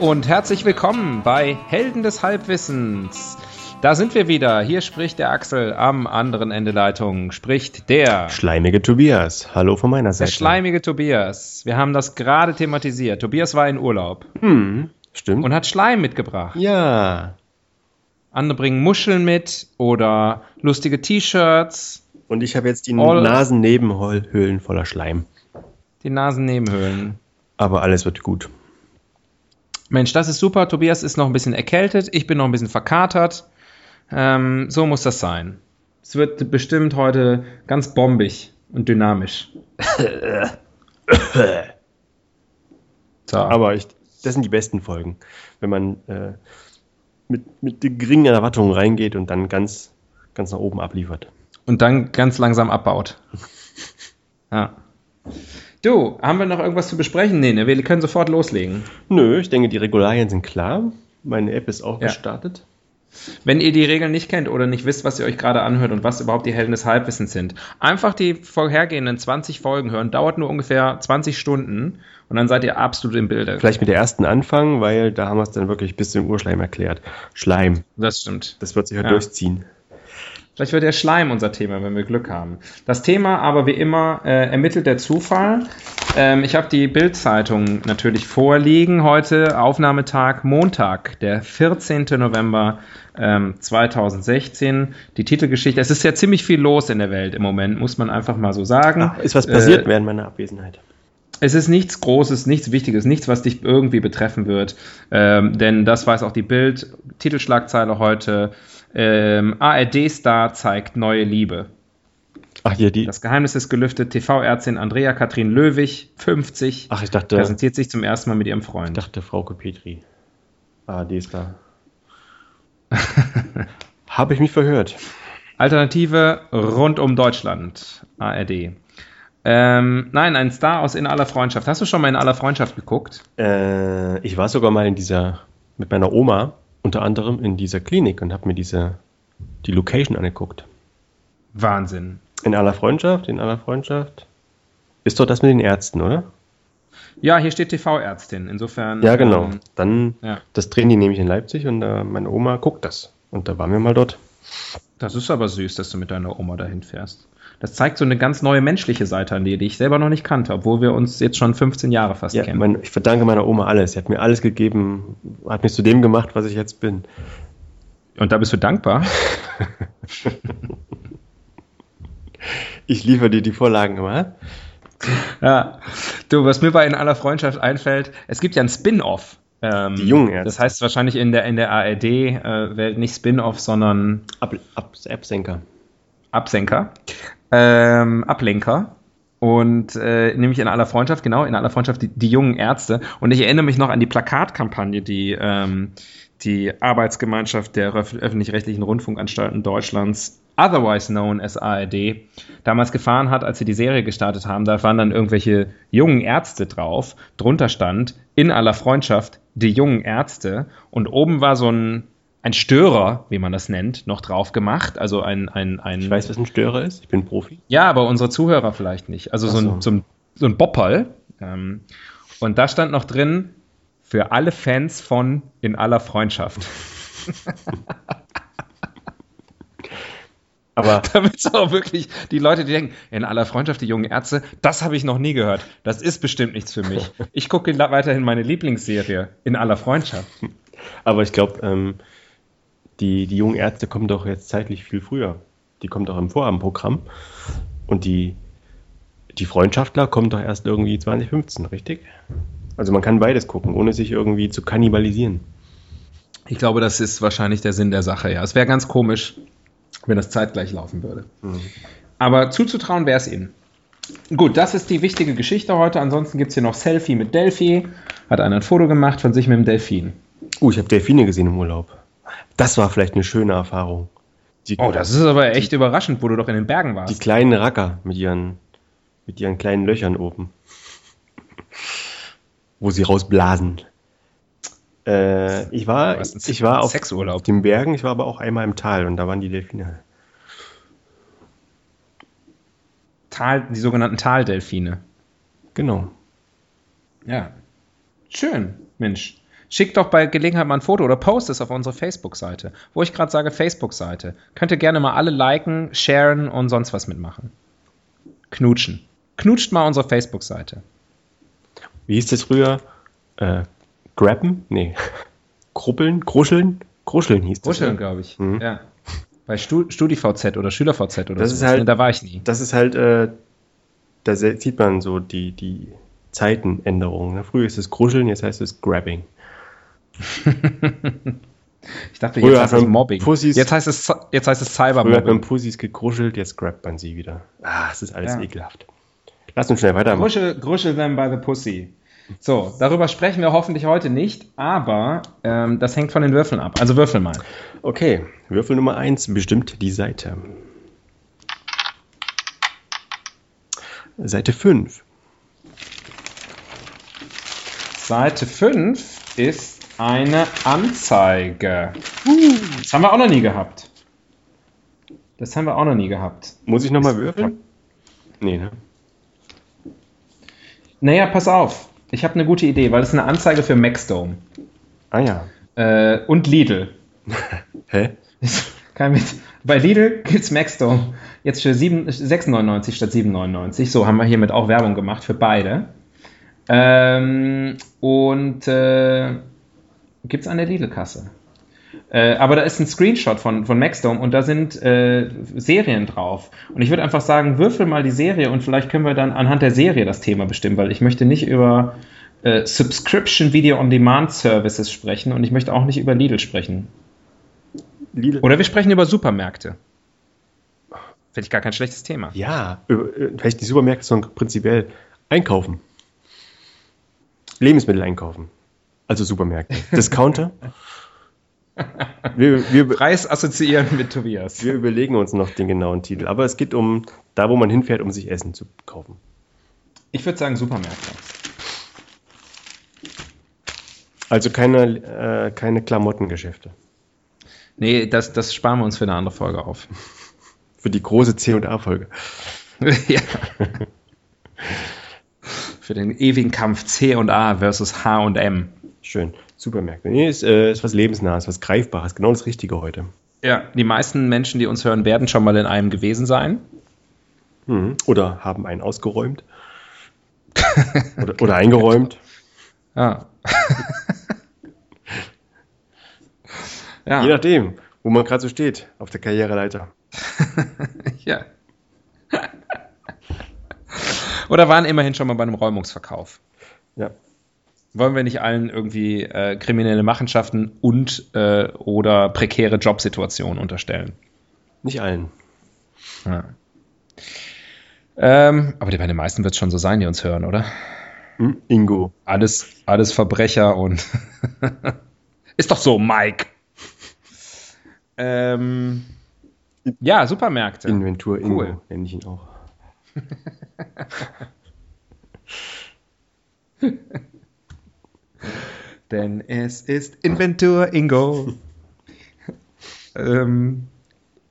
Und herzlich willkommen bei Helden des Halbwissens. Da sind wir wieder. Hier spricht der Axel am anderen Ende Leitung. Spricht der Schleimige Tobias. Hallo von meiner der Seite. schleimige Tobias. Wir haben das gerade thematisiert. Tobias war in Urlaub Hm, stimmt. und hat Schleim mitgebracht. ja. Andere bringen Muscheln mit oder lustige T-Shirts, Und ich habe jetzt die All- Nasennebenhöhlen voller Schleim. die Nasennebenhöhlen. Aber alles wird gut. Mensch, das ist super. Tobias ist noch ein bisschen erkältet. Ich bin noch ein bisschen verkatert. Ähm, so muss das sein. Es wird bestimmt heute ganz bombig und dynamisch. so. Aber ich, das sind die besten Folgen. Wenn man äh, mit, mit geringen Erwartungen reingeht und dann ganz, ganz nach oben abliefert. und dann ganz langsam abbaut. ja. Du, haben wir noch irgendwas zu besprechen? Nee, ne? wir können sofort loslegen. Nö, ich denke, die Regularien sind klar. Meine App ist auch Ja. gestartet. Wenn ihr die Regeln nicht kennt oder nicht wisst, was ihr euch gerade anhört und was überhaupt die Helden des Halbwissens sind, einfach die vorhergehenden 20 Folgen hören, dauert nur ungefähr 20 Stunden und dann seid ihr absolut im Bilde. Vielleicht mit der ersten anfangen, weil da haben wir es dann wirklich bis zum Urschleim erklärt. Schleim, Das stimmt. das wird sich halt Ja. durchziehen. Vielleicht wird der Schleim unser Thema, wenn wir Glück haben. Das Thema aber wie immer äh, ermittelt der Zufall. Ähm, ich habe die Bild-Zeitung natürlich vorliegen. Heute Aufnahmetag Montag, der 14. November ähm, 2016. Die Titelgeschichte. Es ist ja ziemlich viel los in der Welt im Moment, muss man einfach mal so sagen. Ach, ist was passiert Äh, während meiner Abwesenheit? es ist nichts Großes, nichts Wichtiges, nichts, was dich irgendwie betreffen wird. Ähm, denn das weiß auch die Bild. Titelschlagzeile heute. Ähm, ARD-Star zeigt neue Liebe. Ach, hier die. Das Geheimnis ist gelüftet. TV-Ärztin Andrea Katrin Löwig, 50, Ach, ich dachte, präsentiert sich zum ersten Mal mit ihrem ich Freund. dachte Frauke Petri. Ah, da. Habe ich mich verhört. Alternative rund um Deutschland. ARD. Ähm, nein, ein Star aus In aller Freundschaft. Hast du schon mal In aller Freundschaft geguckt? Äh, ich war sogar mal in dieser, mit meiner Oma, unter anderem in dieser Klinik und habe mir diese, die Location angeguckt. Wahnsinn. In aller Freundschaft, in aller Freundschaft. Ist doch das mit den Ärzten, oder? Ja, hier steht TV-Ärztin. Insofern. Ja, genau. ähm, Dann, ja. das drehen die nämlich in Leipzig und äh, meine Oma guckt das. Und da waren wir mal dort. Das ist aber süß, dass du mit deiner Oma dahin fährst. Das zeigt so eine ganz neue menschliche Seite an dir, die ich selber noch nicht kannte, obwohl wir uns jetzt schon 15 Jahre fast Ja, kennen. mein, ich verdanke meiner Oma alles. Sie hat mir alles gegeben, hat mich zu dem gemacht, was ich jetzt bin. Und da bist du dankbar. Ich liefere dir die Vorlagen immer. Ja. Du, was mir bei In aller Freundschaft einfällt, es gibt ja ein Spin-off. Ähm, Die jungen Ärzte. Das heißt wahrscheinlich in der, in der ARD-Welt nicht Spin-off, sondern Ab, ab, Absenker. Absenker. Ähm, Ablenker. Und äh, nämlich in aller Freundschaft, genau, in aller Freundschaft die, die jungen Ärzte. Und ich erinnere mich noch an die Plakatkampagne, die ähm, die Arbeitsgemeinschaft der öf- öffentlich-rechtlichen Rundfunkanstalten Deutschlands, otherwise known as ARD, damals gefahren hat, als sie die Serie gestartet haben. Da waren dann irgendwelche jungen Ärzte drauf. Drunter stand in aller Freundschaft die jungen Ärzte. Und oben war so ein ein Störer, wie man das nennt, noch drauf gemacht. Also ein, ein, ein Ich weiß, was ein Störer ist. Ich bin Profi. ja, aber unsere Zuhörer vielleicht nicht. Also so so. ein, so ein, so ein Bopperl. Ähm, und da stand noch drin, für alle Fans von In aller Freundschaft. Aber Damit es auch wirklich die Leute, die denken, In aller Freundschaft, die jungen Ärzte, das habe ich noch nie gehört. Das ist bestimmt nichts für mich. Ich gucke weiterhin meine Lieblingsserie, In aller Freundschaft. Aber ich glaube, ähm, die, die jungen Ärzte kommen doch jetzt zeitlich viel früher. Die kommen doch im Vorabendprogramm. Und die, die Freundschaftler kommen doch erst irgendwie 2015, richtig? Also man kann beides gucken, ohne sich irgendwie zu kannibalisieren. Ich glaube, das ist wahrscheinlich der Sinn der Sache, ja. Es wäre ganz komisch, wenn das zeitgleich laufen würde. Aber zuzutrauen wäre es ihnen. Gut, das ist die wichtige Geschichte heute. Ansonsten gibt es hier noch Selfie mit Delphi. Hat einer ein Foto gemacht von sich mit dem Delfin. Uh, ich habe Delfine gesehen im Urlaub. Das war vielleicht eine schöne Erfahrung. Die, oh, das ist aber echt die, überraschend, wo du doch in den Bergen warst. Die kleinen Racker mit ihren, mit ihren kleinen Löchern oben. Wo sie rausblasen. Äh, ich war, ich war auf Sexurlaub. den Bergen, ich war aber auch einmal im Tal und da waren die Delfine. Tal, die sogenannten Taldelfine. Genau. Ja. Schön, Mensch. Schickt doch bei Gelegenheit mal ein Foto oder post es auf unsere Facebook-Seite. Wo ich gerade sage Facebook-Seite. Könnt ihr gerne mal alle liken, sharen und sonst was mitmachen. Knutschen. Knutscht mal unsere Facebook-Seite. Wie hieß das früher? Äh, Grappen? Nee. Kruppeln? Kruscheln? Kruscheln hieß das. Kruscheln, glaube ich. Mhm. Ja. Bei StudiVZ oder SchülerVZ oder das so. Ist halt, da war ich nie. Das ist halt, äh, da sieht man so die, die Zeitenänderungen. Ne? Früher ist es Kruscheln, jetzt heißt es Grabbing. Ich dachte, jetzt heißt es Mobbing. Pussys, jetzt, heißt es, jetzt heißt es Cybermobbing. Früher hat man Pussys gekruschelt, jetzt grabt man sie wieder. Ah, es ist alles ja. ekelhaft. Lass uns schnell weitermachen. Gruschel, gruschel them by the pussy. So, darüber sprechen wir hoffentlich heute nicht, aber ähm, das hängt von den Würfeln ab. Also würfel mal. Okay, Würfel Nummer 1 bestimmt die Seite. Seite 5. Seite 5 ist eine Anzeige. Das haben wir auch noch nie gehabt. Das haben wir auch noch nie gehabt. Muss ich nochmal würfeln? Nee, ne? Naja, pass auf. Ich habe eine gute Idee, weil es eine Anzeige für Maxdome. Ah ja. Äh, und Lidl. Hä? Kein mit. Bei Lidl gibt es Maxdome jetzt für 6,99 statt 7,99. So haben wir hiermit auch Werbung gemacht für beide. Ähm, und äh, gibt es an der Lidl-Kasse. Äh, aber da ist ein Screenshot von, von Maxdome und da sind äh, Serien drauf. Und ich würde einfach sagen, würfel mal die Serie und vielleicht können wir dann anhand der Serie das Thema bestimmen, weil ich möchte nicht über äh, Subscription Video on Demand Services sprechen und ich möchte auch nicht über Lidl sprechen. Lidl. Oder wir sprechen über Supermärkte. Finde ich gar kein schlechtes Thema. Ja, äh, vielleicht die Supermärkte, sondern prinzipiell einkaufen. Lebensmittel einkaufen. Also Supermärkte. Discounter. Wir, wir, Preis assoziieren mit Tobias. Wir überlegen uns noch den genauen Titel. Aber es geht um da, wo man hinfährt, um sich Essen zu kaufen. Ich würde sagen Supermärkte. Also keine, äh, keine Klamottengeschäfte. Nee, das, das sparen wir uns für eine andere Folge auf. Für die große C und A-Folge. ja. für den ewigen Kampf C und A versus H und M. Schön. Supermärkte. Nee, ist, äh, ist was Lebensnahes, was Greifbares. Genau das Richtige heute. Ja, die meisten Menschen, die uns hören, werden schon mal in einem gewesen sein. Mhm. Oder haben einen ausgeräumt. oder, oder eingeräumt. Ja. ja. Je nachdem, wo man gerade so steht auf der Karriereleiter. ja. Oder waren immerhin schon mal bei einem Räumungsverkauf. Ja wollen wir nicht allen irgendwie äh, kriminelle Machenschaften und äh, oder prekäre Jobsituationen unterstellen? Nicht allen. Ja. Ähm, aber bei den meisten wird es schon so sein, die uns hören, oder? Hm, Ingo. Alles, alles Verbrecher und ist doch so, Mike. ähm, ja, Supermärkte. Inventur Ingo cool. nenne ich ihn auch. Denn es ist Inventur Ingo. ähm,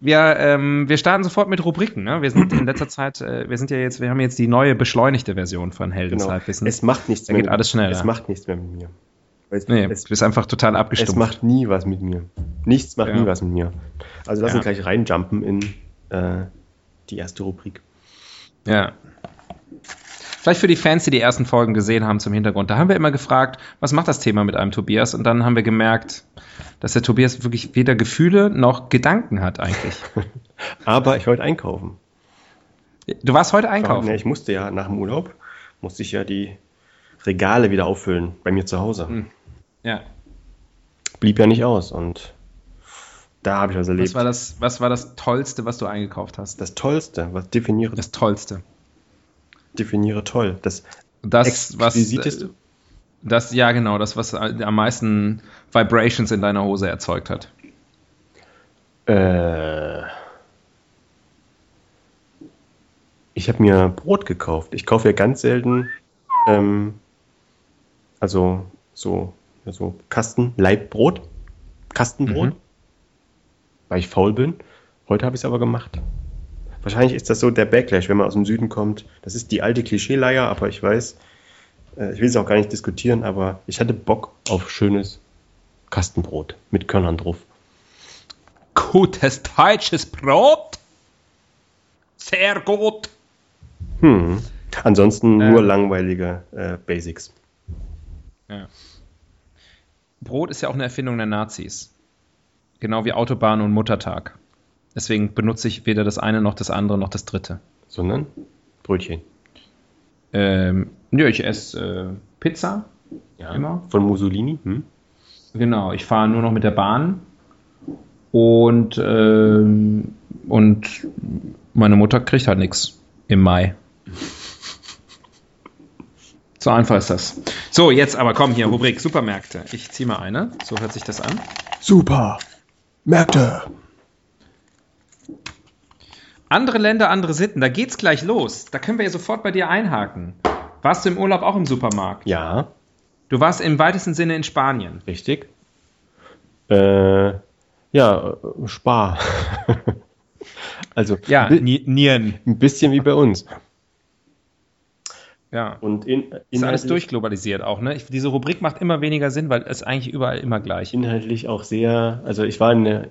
wir, ähm, wir starten sofort mit Rubriken. Ne? Wir sind in letzter Zeit, äh, wir sind ja jetzt, wir haben jetzt die neue beschleunigte Version von Heldens genau. Halbwissen. Es macht nichts da mehr. geht alles schneller. Es macht nichts mehr mit mir. Es, nee, es, du bist einfach total abgestumpft. Es macht nie was mit mir. Nichts macht ja. nie was mit mir. Also lass ja. uns gleich reinjumpen in äh, die erste Rubrik. Ja. Vielleicht für die Fans, die die ersten Folgen gesehen haben zum Hintergrund. Da haben wir immer gefragt, was macht das Thema mit einem Tobias? Und dann haben wir gemerkt, dass der Tobias wirklich weder Gefühle noch Gedanken hat eigentlich. Aber ich wollte einkaufen. Du warst heute einkaufen? Ja, ich musste ja nach dem Urlaub, musste ich ja die Regale wieder auffüllen bei mir zu Hause. Hm. Ja. Blieb ja nicht aus und da habe ich was erlebt. Was war, das, was war das Tollste, was du eingekauft hast? Das Tollste, was definiere das Tollste definiere toll. Das, Das, was. Exquisiteste? Das, ja, genau, das, was am meisten Vibrations in deiner Hose erzeugt hat. Äh, ich habe mir Brot gekauft. Ich kaufe ja ganz selten, ähm, also so, so Kasten, Leibbrot, Kastenbrot, Mhm. weil ich faul bin. Heute habe ich es aber gemacht. Wahrscheinlich ist das so der Backlash, wenn man aus dem Süden kommt. Das ist die alte Klischeeleier, aber ich weiß, äh, ich will es auch gar nicht diskutieren, aber ich hatte Bock auf schönes Kastenbrot mit Körnern drauf. Gutes deutsches Brot. Sehr gut. Hm. Ansonsten Ähm. nur langweilige äh, Basics. Brot ist ja auch eine Erfindung der Nazis. Genau wie Autobahn und Muttertag. Deswegen benutze ich weder das eine noch das andere noch das dritte. Sondern Brötchen. Ähm, ja, ich esse äh, Pizza. Ja. Immer. Von Mussolini. Hm? Genau, ich fahre nur noch mit der Bahn. Und, ähm, und meine Mutter kriegt halt nichts im Mai. So einfach ist das. So, jetzt aber komm hier, Rubrik Supermärkte. Ich ziehe mal eine. So hört sich das an. Super. Märkte. Andere Länder, andere Sitten. Da geht's gleich los. Da können wir ja sofort bei dir einhaken. Warst du im Urlaub auch im Supermarkt? Ja, Du warst im weitesten Sinne in Spanien. richtig. Äh, ja, Spar. also Ja, Nieren. ein bisschen wie bei uns. Ja. Und in, Ist alles durchglobalisiert auch, ne? Ich, diese Rubrik macht immer weniger Sinn, weil es eigentlich überall immer gleich. inhaltlich auch sehr, also ich war in eine,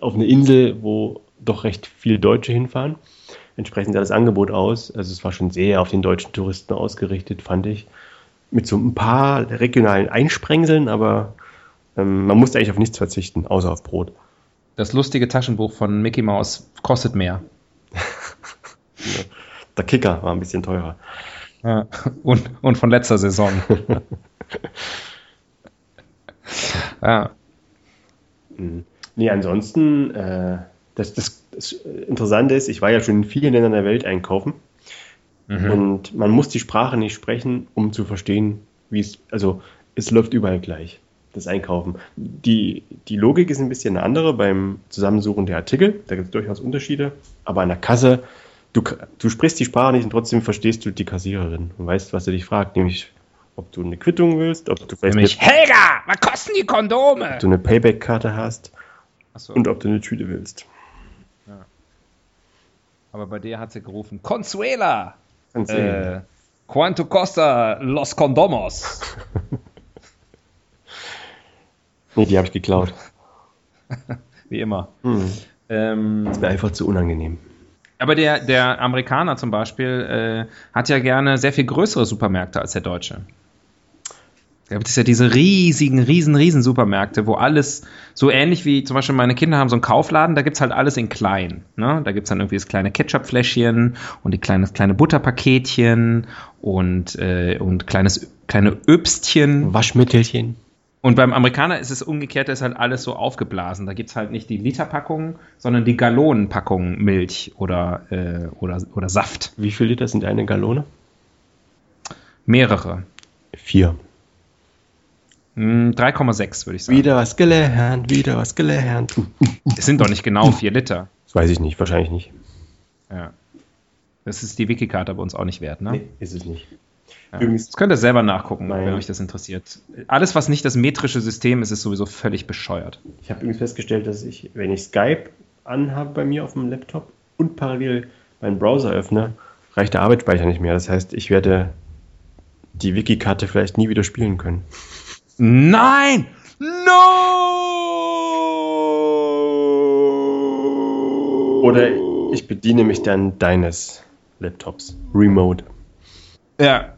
auf einer Insel, wo doch recht viele Deutsche hinfahren. Entsprechend sah das Angebot aus. Also es war schon sehr auf den deutschen Touristen ausgerichtet, fand ich. Mit so ein paar regionalen Einsprengseln, aber ähm, man musste eigentlich auf nichts verzichten, außer auf Brot. Das lustige Taschenbuch von Mickey Mouse kostet mehr. Der Kicker war ein bisschen teurer. Ja. Und, und von letzter Saison. ja. Nee, ansonsten, äh, das, das, das Interessante ist, ich war ja schon in vielen Ländern der Welt einkaufen Mhm. und man muss die Sprache nicht sprechen, um zu verstehen, wie es, also es läuft überall gleich, das Einkaufen. Die, die Logik ist ein bisschen eine andere beim Zusammensuchen der Artikel, da gibt es durchaus Unterschiede, aber an der Kasse, du, du sprichst die Sprache nicht und trotzdem verstehst du die Kassiererin und weißt, was sie dich fragt, nämlich ob du eine Quittung willst, ob du vielleicht Nämlich, eine, Helga, was kosten die Kondome? ob du eine Payback-Karte hast Achso, und ob du eine Tüte willst. Aber bei dir hat sie gerufen, Consuela, äh, quanto costa los condomos? Nee, die habe ich geklaut. Wie immer. Hm. Ähm, Das wäre einfach zu unangenehm. aber der, der Amerikaner zum Beispiel äh, hat ja gerne sehr viel größere Supermärkte als der Deutsche. Da gibt es ja diese riesigen, riesen, riesen Supermärkte, wo alles so ähnlich wie zum Beispiel meine Kinder haben so einen Kaufladen, da gibt es halt alles in klein. Ne? Da gibt es dann irgendwie das kleine Ketchupfläschchen und die kleine, kleine Butterpaketchen und, äh, und kleines, kleine Öbstchen. Waschmittelchen. Und beim Amerikaner ist es umgekehrt, da ist halt alles so aufgeblasen. Da gibt es halt nicht die Literpackung, sondern die Gallonenpackung Milch oder, äh, oder, oder Saft. Wie viel Liter sind eine Gallone? Mehrere. Vier. Hm, 3,6 würde ich sagen. Wieder was gelernt, wieder was gelernt. Hm, Es sind doch nicht genau 4 Liter. Das weiß ich nicht, wahrscheinlich nicht. Ja. Das ist die Wikikarte bei uns auch nicht wert, ne? Nee, ist es nicht. Ja. Übrigens- Das könnt ihr selber nachgucken, Nein. wenn euch das interessiert. Alles, was nicht das metrische System ist, ist sowieso völlig bescheuert. Ich habe übrigens festgestellt, dass ich, wenn ich Skype anhabe bei mir auf dem Laptop und parallel meinen Browser öffne, reicht der Arbeitsspeicher nicht mehr. Das heißt, ich werde die Wiki-Karte vielleicht nie wieder spielen können. Nein! No! Oder ich bediene mich dann deines Laptops. Remote. Ja,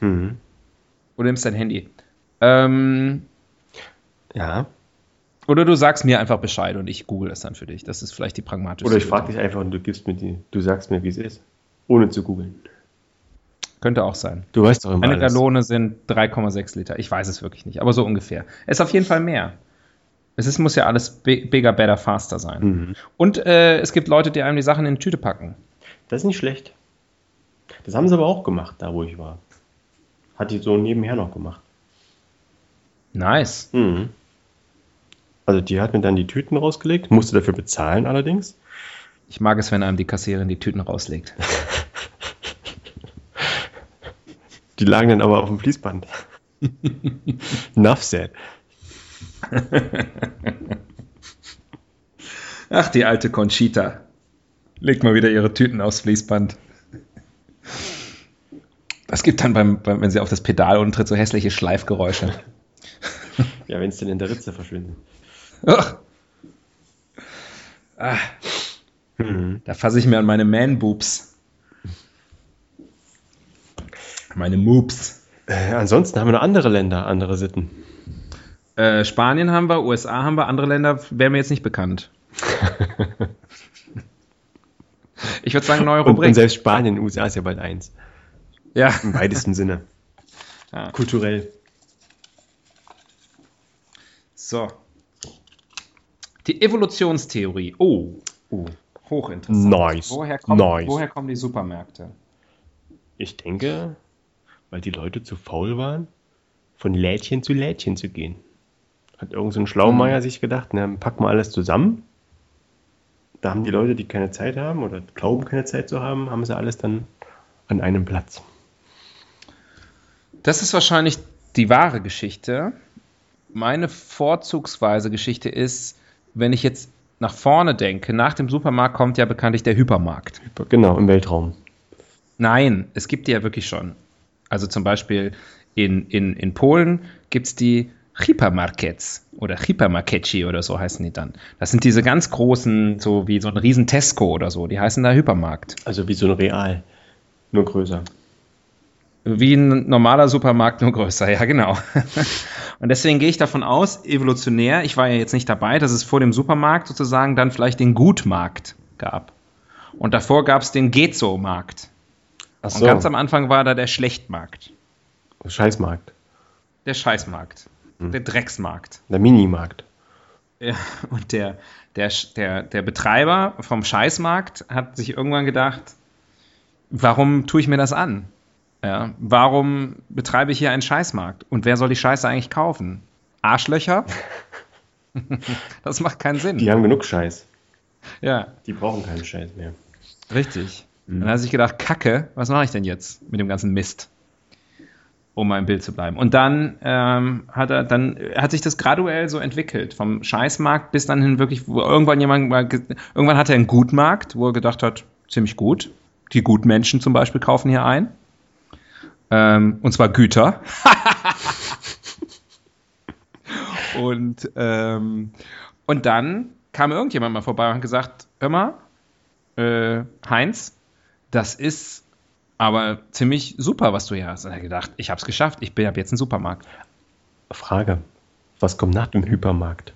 Mhm. du nimmst dein Handy. Ähm, Ja. oder du sagst mir einfach Bescheid und ich google es dann für dich. Das ist vielleicht die pragmatische Oder ich frage dich einfach und du gibst mir die, du sagst mir, wie es ist. Ohne zu googeln. Könnte auch sein. Du weißt doch immer Eine alles. Gallone sind 3,6 Liter. Ich weiß es wirklich nicht, aber so ungefähr. Es ist auf jeden Fall mehr. Es ist, muss ja alles bi- bigger, better, faster sein. Mhm. Und äh, es gibt Leute, die einem die Sachen in eine Tüte packen. Das ist nicht schlecht. Das haben sie aber auch gemacht, da wo ich war. Hat die so nebenher noch gemacht. Nice. Mhm. Also die hat mir dann die Tüten rausgelegt, musste dafür bezahlen allerdings. Ich mag es, wenn einem die Kassiererin die Tüten rauslegt. Die lagen dann aber auf dem Fließband. Enough said. Ach, die alte Conchita. Legt mal wieder ihre Tüten aufs Fließband. Das gibt dann, beim, beim, wenn sie auf das Pedal unten tritt, so hässliche Schleifgeräusche. Ja, wenn es denn in der Ritze verschwindet. Ach. Ah, Mhm. da fasse ich mir an meine Man-Boobs. Meine Moobs. Äh, ansonsten haben wir noch andere Länder, andere Sitten. Äh, Spanien haben wir, USA haben wir, andere Länder wären mir jetzt nicht bekannt. Ich würde sagen, neue Und, und Rubrik. selbst Spanien, USA ist ja bald eins. Ja. Im weitesten Sinne. Ja. Kulturell. So. Die Evolutionstheorie. Oh, Uh. hochinteressant. Nice. Woher, kommt, Nice. woher kommen die Supermärkte? Ich denke, weil die Leute zu faul waren, von Lädchen zu Lädchen zu gehen. Hat irgend so ein Schlaumeier sich gedacht, na, packen wir alles zusammen. Da haben die Leute, die keine Zeit haben oder glauben, keine Zeit zu haben, haben sie alles dann an einem Platz. Das ist wahrscheinlich die wahre Geschichte. Meine vorzugsweise Geschichte ist, wenn ich jetzt nach vorne denke, nach dem Supermarkt kommt ja bekanntlich der Hypermarkt. Genau, im Weltraum. Nein, es gibt die ja wirklich schon. Also zum Beispiel in, in, in Polen gibt es die Hypermarkets oder Hypermarkeci oder so heißen die dann. Das sind diese ganz großen, so wie so ein riesen Tesco oder so, die heißen da Hypermarkt. Also wie so ein Real, nur größer. Wie ein normaler Supermarkt, nur größer, ja genau. Und deswegen gehe ich davon aus, evolutionär, ich war ja jetzt nicht dabei, dass es vor dem Supermarkt sozusagen dann vielleicht den Gutmarkt gab. Und davor gab es den Gezo-Markt. Ach Und ganz am Anfang war da der Schlechtmarkt, Scheißmarkt. der Scheißmarkt, der Drecksmarkt. Der Minimarkt. Ja, und der, der, der, der Betreiber vom Scheißmarkt hat sich irgendwann gedacht, warum tue ich mir das an? Ja, warum betreibe ich hier einen Scheißmarkt? Und wer soll die Scheiße eigentlich kaufen? Arschlöcher? das macht keinen Sinn. Die haben genug Scheiß. Ja, Die brauchen keinen Scheiß mehr. richtig. Und dann hat er sich gedacht, Kacke, was mache ich denn jetzt mit dem ganzen Mist? Um mal im Bild zu bleiben. Und dann ähm, hat er, dann hat sich das graduell so entwickelt, vom Scheißmarkt bis dann hin wirklich, wo irgendwann jemand mal, ge- irgendwann hat er einen Gutmarkt, wo er gedacht hat, ziemlich gut. Die Gutmenschen zum Beispiel kaufen hier ein. Ähm, und zwar Güter. und, ähm, und dann kam irgendjemand mal vorbei und hat gesagt, hör äh, Heinz, das ist aber ziemlich super, was du hier hast. Und er gedacht, ich habe es geschafft, ich bin ab jetzt ein Supermarkt. Frage. Was kommt nach dem Hypermarkt?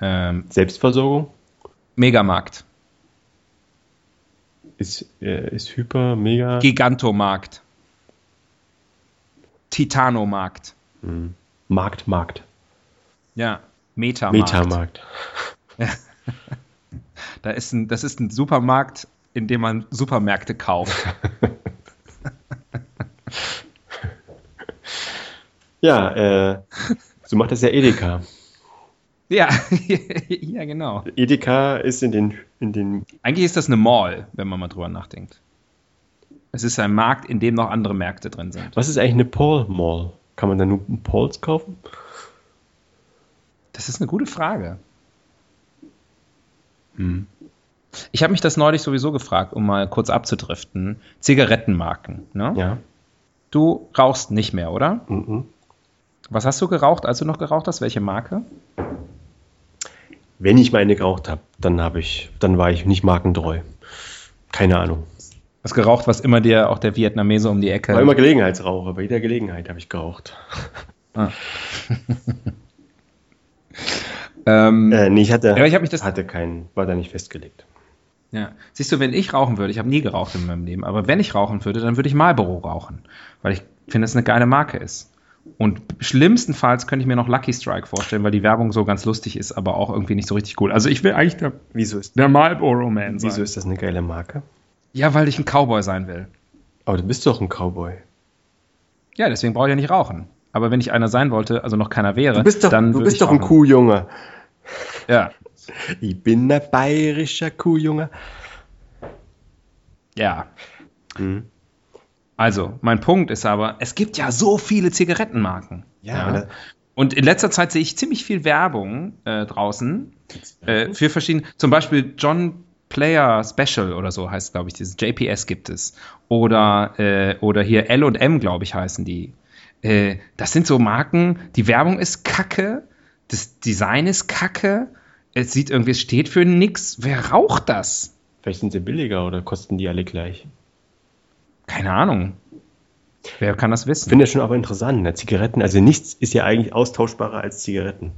Ähm, Selbstversorgung? Megamarkt, Ist, äh, ist Hyper, Mega? Gigantomarkt, Titanomarkt, Hm. Markt, Markt. ja, Metamarkt. Metamarkt. Da ist ein, das ist ein Supermarkt, in dem man Supermärkte kauft. Ja, äh, so macht das ja Edeka. ja, ja, genau. Edeka ist in den, in den, Eigentlich ist das eine Mall, wenn man mal drüber nachdenkt. Es ist ein Markt, in dem noch andere Märkte drin sind. was ist eigentlich eine Paul Mall? Kann man da nur Pauls kaufen? Das ist eine gute Frage. Ich habe mich das neulich sowieso gefragt, um mal kurz abzudriften. Zigarettenmarken. Ne? Ja. Du rauchst nicht mehr, oder? Mhm. Was hast du geraucht, als du noch geraucht hast? Welche Marke? Wenn ich meine geraucht habe, dann habe ich, dann war ich nicht markentreu. Keine Ahnung. Was geraucht, was immer dir auch der Vietnamese um die Ecke. War immer Gelegenheitsraucher, bei jeder Gelegenheit habe ich geraucht. ähm, Äh, nee, ich hatte, Ja, ich mich das- hatte keinen, war da nicht festgelegt. Ja. Siehst du, wenn ich rauchen würde, ich habe nie geraucht in meinem Leben, aber wenn ich rauchen würde, dann würde ich Marlboro rauchen, weil ich finde, es eine geile Marke ist. Und schlimmstenfalls könnte ich mir noch Lucky Strike vorstellen, weil die Werbung so ganz lustig ist, aber auch irgendwie nicht so richtig cool. Also ich will eigentlich der, Wieso ist, der Marlboro Man sein. wieso ist das eine geile Marke? Ja, weil ich ein Cowboy sein will. Aber du bist doch ein Cowboy. Ja, deswegen brauche ich ja nicht rauchen. Aber wenn ich einer sein wollte, also noch keiner wäre, Du bist doch, dann du bist doch ein. Kuhjunge. Ja, Ich bin ein bayerischer Kuhjunge. ja. Mhm. Also, mein Punkt ist aber, es gibt ja so viele Zigarettenmarken. Ja, da- Und in letzter Zeit sehe ich ziemlich viel Werbung äh, draußen äh, für verschiedene, zum Beispiel John Player Special oder so heißt, glaube ich, dieses JPS gibt es. Oder, äh, oder hier L&M, glaube ich, heißen die. Äh, das sind so Marken, die Werbung ist kacke, das Design ist kacke, es sieht irgendwie, es steht für nix. Wer raucht das? Vielleicht sind sie billiger oder kosten die alle gleich. Keine Ahnung. Wer kann das Ich wissen? finde das schon aber interessant. Ne? Zigaretten, also nichts ist ja eigentlich austauschbarer als Zigaretten.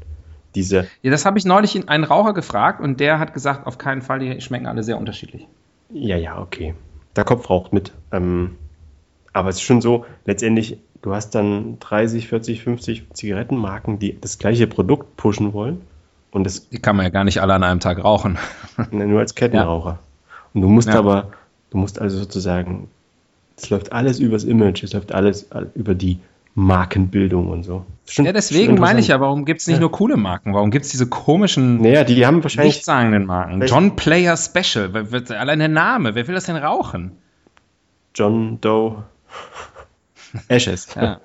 Diese, Ja, das habe ich neulich in einen Raucher gefragt und der hat gesagt, auf keinen Fall, die schmecken alle sehr unterschiedlich. ja, ja, okay. Der Kopf raucht mit. Ähm, aber es ist schon so, letztendlich, du hast dann 30, 40, 50 Zigarettenmarken, die das gleiche Produkt pushen wollen. Und das Die kann man ja gar nicht alle an einem Tag rauchen. nur als Kettenraucher. Und du musst Ja. aber, du musst also sozusagen, es läuft alles übers Image, es läuft alles all- über die Markenbildung und so. Schon- Ja, deswegen meine ich ja, warum gibt es nicht Ja. nur coole Marken? Warum gibt es diese komischen, Naja, die haben wahrscheinlich nichtssagenden Marken? John Player Special, allein der Name, wer will das denn rauchen? John Doe Ashes. Ja.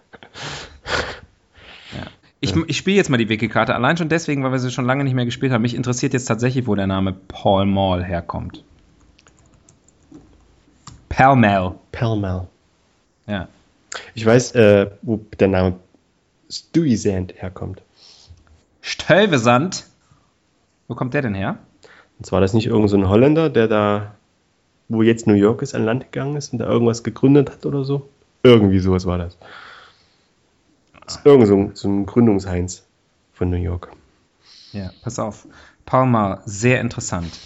Ich, ich spiele jetzt mal die Wiki-Karte, allein schon deswegen, weil wir sie schon lange nicht mehr gespielt haben. Mich interessiert jetzt tatsächlich, wo der Name Paul Mall herkommt. Pall Mall. Pall Mall. Ja. Ich weiß, äh, wo der Name Stuyvesant herkommt. Stuyvesant. Wo kommt der denn her? Und zwar das nicht irgendein so ein Holländer, der da, wo jetzt New York ist, an Land gegangen ist und da irgendwas gegründet hat oder so? Irgendwie sowas war das. Irgend so ein, so ein Gründungsheinz von New York. Ja, pass auf. Pall Mall, sehr interessant.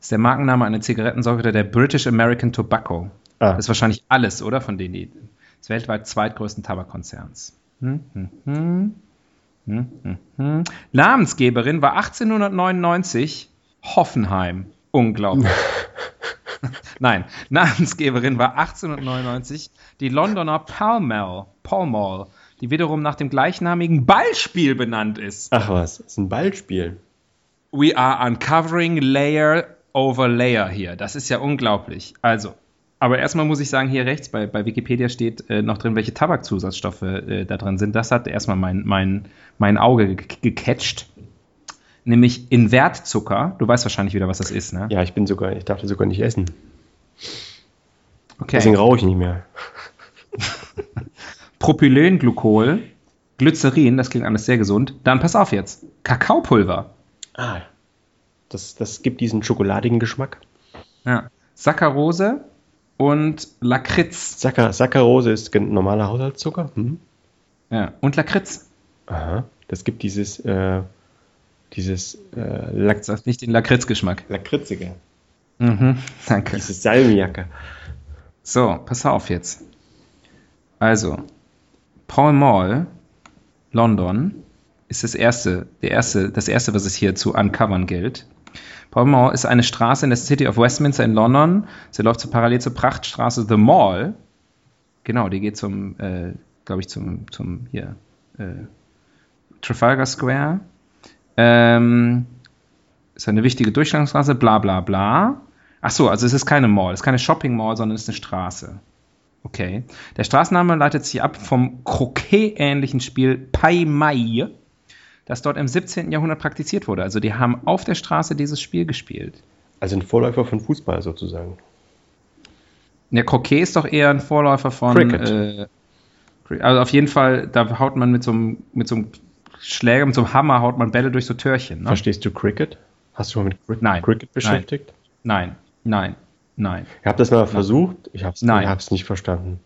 Ist der Markenname einer Zigarettensorte der British American Tobacco. Ah. Das ist wahrscheinlich alles, oder? Von denen, des weltweit zweitgrößten Tabakkonzerns. Hm, hm, hm. Hm, hm, hm. Namensgeberin war 1899 Hoffenheim. Unglaublich. Nein, Namensgeberin war 1899 die Londoner Pall Mall, Pall Mall, die wiederum nach dem gleichnamigen Ballspiel benannt ist. Ach was, das ist ein Ballspiel. We are uncovering layer over layer hier. Das ist ja unglaublich. Also, aber erstmal muss ich sagen, hier rechts bei, bei Wikipedia steht äh, noch drin, welche Tabakzusatzstoffe äh, da drin sind. Das hat erstmal mein, mein, mein Auge ge gecatcht. Nämlich Invertzucker. Du weißt wahrscheinlich wieder, was das ist, ne? Ja, ich bin sogar, ich darf das sogar nicht essen. Okay. Deswegen rauche ich nicht mehr. Propylenglykol, Glycerin, das klingt alles sehr gesund. Dann pass auf jetzt. Kakaopulver. Ah. Das, das gibt diesen schokoladigen Geschmack. Ja. Saccharose und Lakritz. Saccharose Saccharose ist normaler Haushaltszucker. Mhm. Ja. Und Lakritz. Aha. Das gibt dieses, äh, dieses äh, Lack Das hat nicht den Lakritzgeschmack. Lakritzige. Mhm, danke. Dieses Salmiakke. So, pass auf jetzt. Also, Paul Mall, London, ist das erste, der erste, das erste, was es hier zu uncovern gilt. Paul Mall ist eine Straße in der City of Westminster in London. Sie läuft so parallel zur Prachtstraße The Mall. Genau, die geht zum, äh, glaube ich, zum, zum hier, äh, Trafalgar Square. Ähm, ist eine wichtige Durchgangsstraße, bla bla bla. Ach so, also es ist keine Mall, es ist keine Shopping Mall, sondern es ist eine Straße. Okay. Der Straßenname leitet sich ab vom Croquet-ähnlichen Spiel Pai Mai, das dort im 17. Jahrhundert praktiziert wurde. Also die haben auf der Straße dieses Spiel gespielt. Also ein Vorläufer von Fußball sozusagen. Der Croquet ist doch eher ein Vorläufer von. Cricket. Äh, also auf jeden Fall, da haut man mit so einem, mit so einem Schläger, mit so einem Hammer haut man Bälle durch so Türchen. Ne? Verstehst du Cricket? Hast du schon mal mit Cri Nein. Cricket beschäftigt? Nein, nein, nein. Ich habe das mal versucht. Ich habe es Nein. nicht verstanden.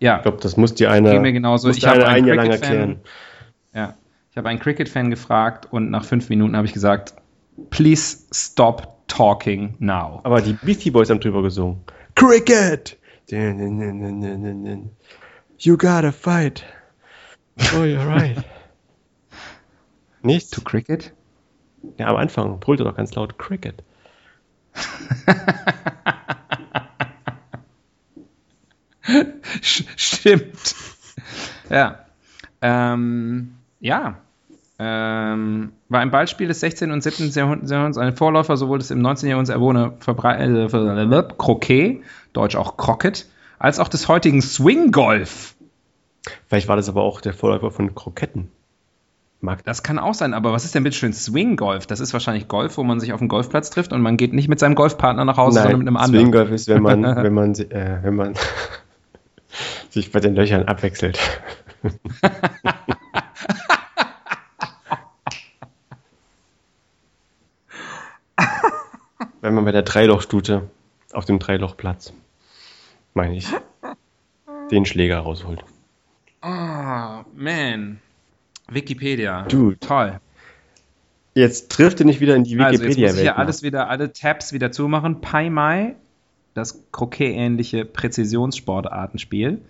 Ja, Ich glaube, das muss dir einer, Geht mir genauso. Ich einen ein Jahr lang Cricket-Fan. erklären. Ja. Ich habe einen Cricket-Fan gefragt und nach fünf Minuten habe ich gesagt, please stop talking now. Aber die Beastie Boys haben drüber gesungen. Cricket! You gotta fight. Oh, you're right. Nicht? To Cricket? Ja, am Anfang brüllte doch ganz laut Cricket. Stimmt. Ja. Ähm, ja. Ähm, war ein Ballspiel des 16. und 17. Jahrhunderts ein Vorläufer sowohl des im 19. Jahrhundert erwohne äh, Croquet, deutsch auch Croquet, als auch des heutigen Swing Golf. Vielleicht war das aber auch der Vorläufer von Kroketten. Mag das kann auch sein, aber was ist denn bitte schön Swing Golf? Das ist wahrscheinlich Golf, wo man sich auf dem Golfplatz trifft und man geht nicht mit seinem Golfpartner nach Hause, Nein, sondern mit einem anderen. Swing Golf ist, wenn man, wenn man, äh, wenn man sich bei den Löchern abwechselt. wenn man bei der Dreilochstute auf dem Dreilochplatz, meine ich, den Schläger rausholt. Ah, man. Wikipedia. Dude. Toll. Jetzt trifft er nicht wieder in die Also jetzt muss ich Wikipedia-Welt. hier alles wieder, alle Tabs wieder zumachen. Pai Mai, das Croquet-ähnliche Präzisionssportartenspiel.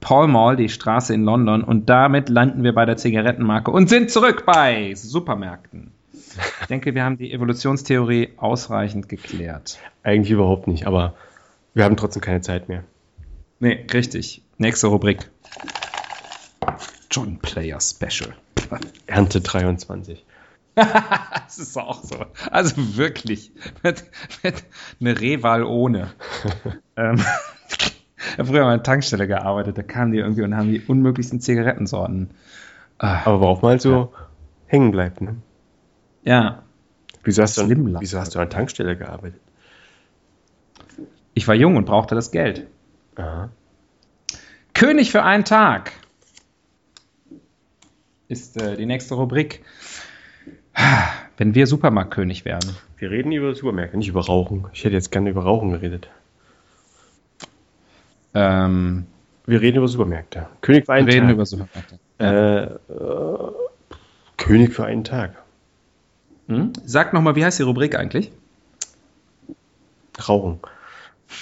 Paul Mall, die Straße in London. Und damit landen wir bei der Zigarettenmarke und sind zurück bei Supermärkten. Ich denke, wir haben die Evolutionstheorie ausreichend geklärt. Eigentlich überhaupt nicht, aber wir haben trotzdem keine Zeit mehr. Nee, richtig. Nächste Rubrik. John Player Special. Ernte 23. Das ist auch so. Also wirklich. Mit, mit eine Rehwahl ohne. ähm, ich habe früher mal an der Tankstelle gearbeitet, da kamen die irgendwie und haben die unmöglichsten Zigarettensorten. Ah, Aber worauf man halt so hängen bleibt, ne? ja, Wieso hast, du an, wieso hast du an Tankstelle gearbeitet? ich war jung und brauchte das Geld. Aha. König für einen Tag ist äh, die nächste Rubrik. Wenn wir Supermarktkönig wären. Wir reden über Supermärkte, nicht über Rauchen. Ich hätte jetzt gerne über Rauchen geredet. Ähm, Wir reden über Supermärkte. König für wir einen reden Tag. über Supermärkte. äh, äh, König für einen Tag. Hm? Sag nochmal, wie heißt die Rubrik eigentlich? Rauchen.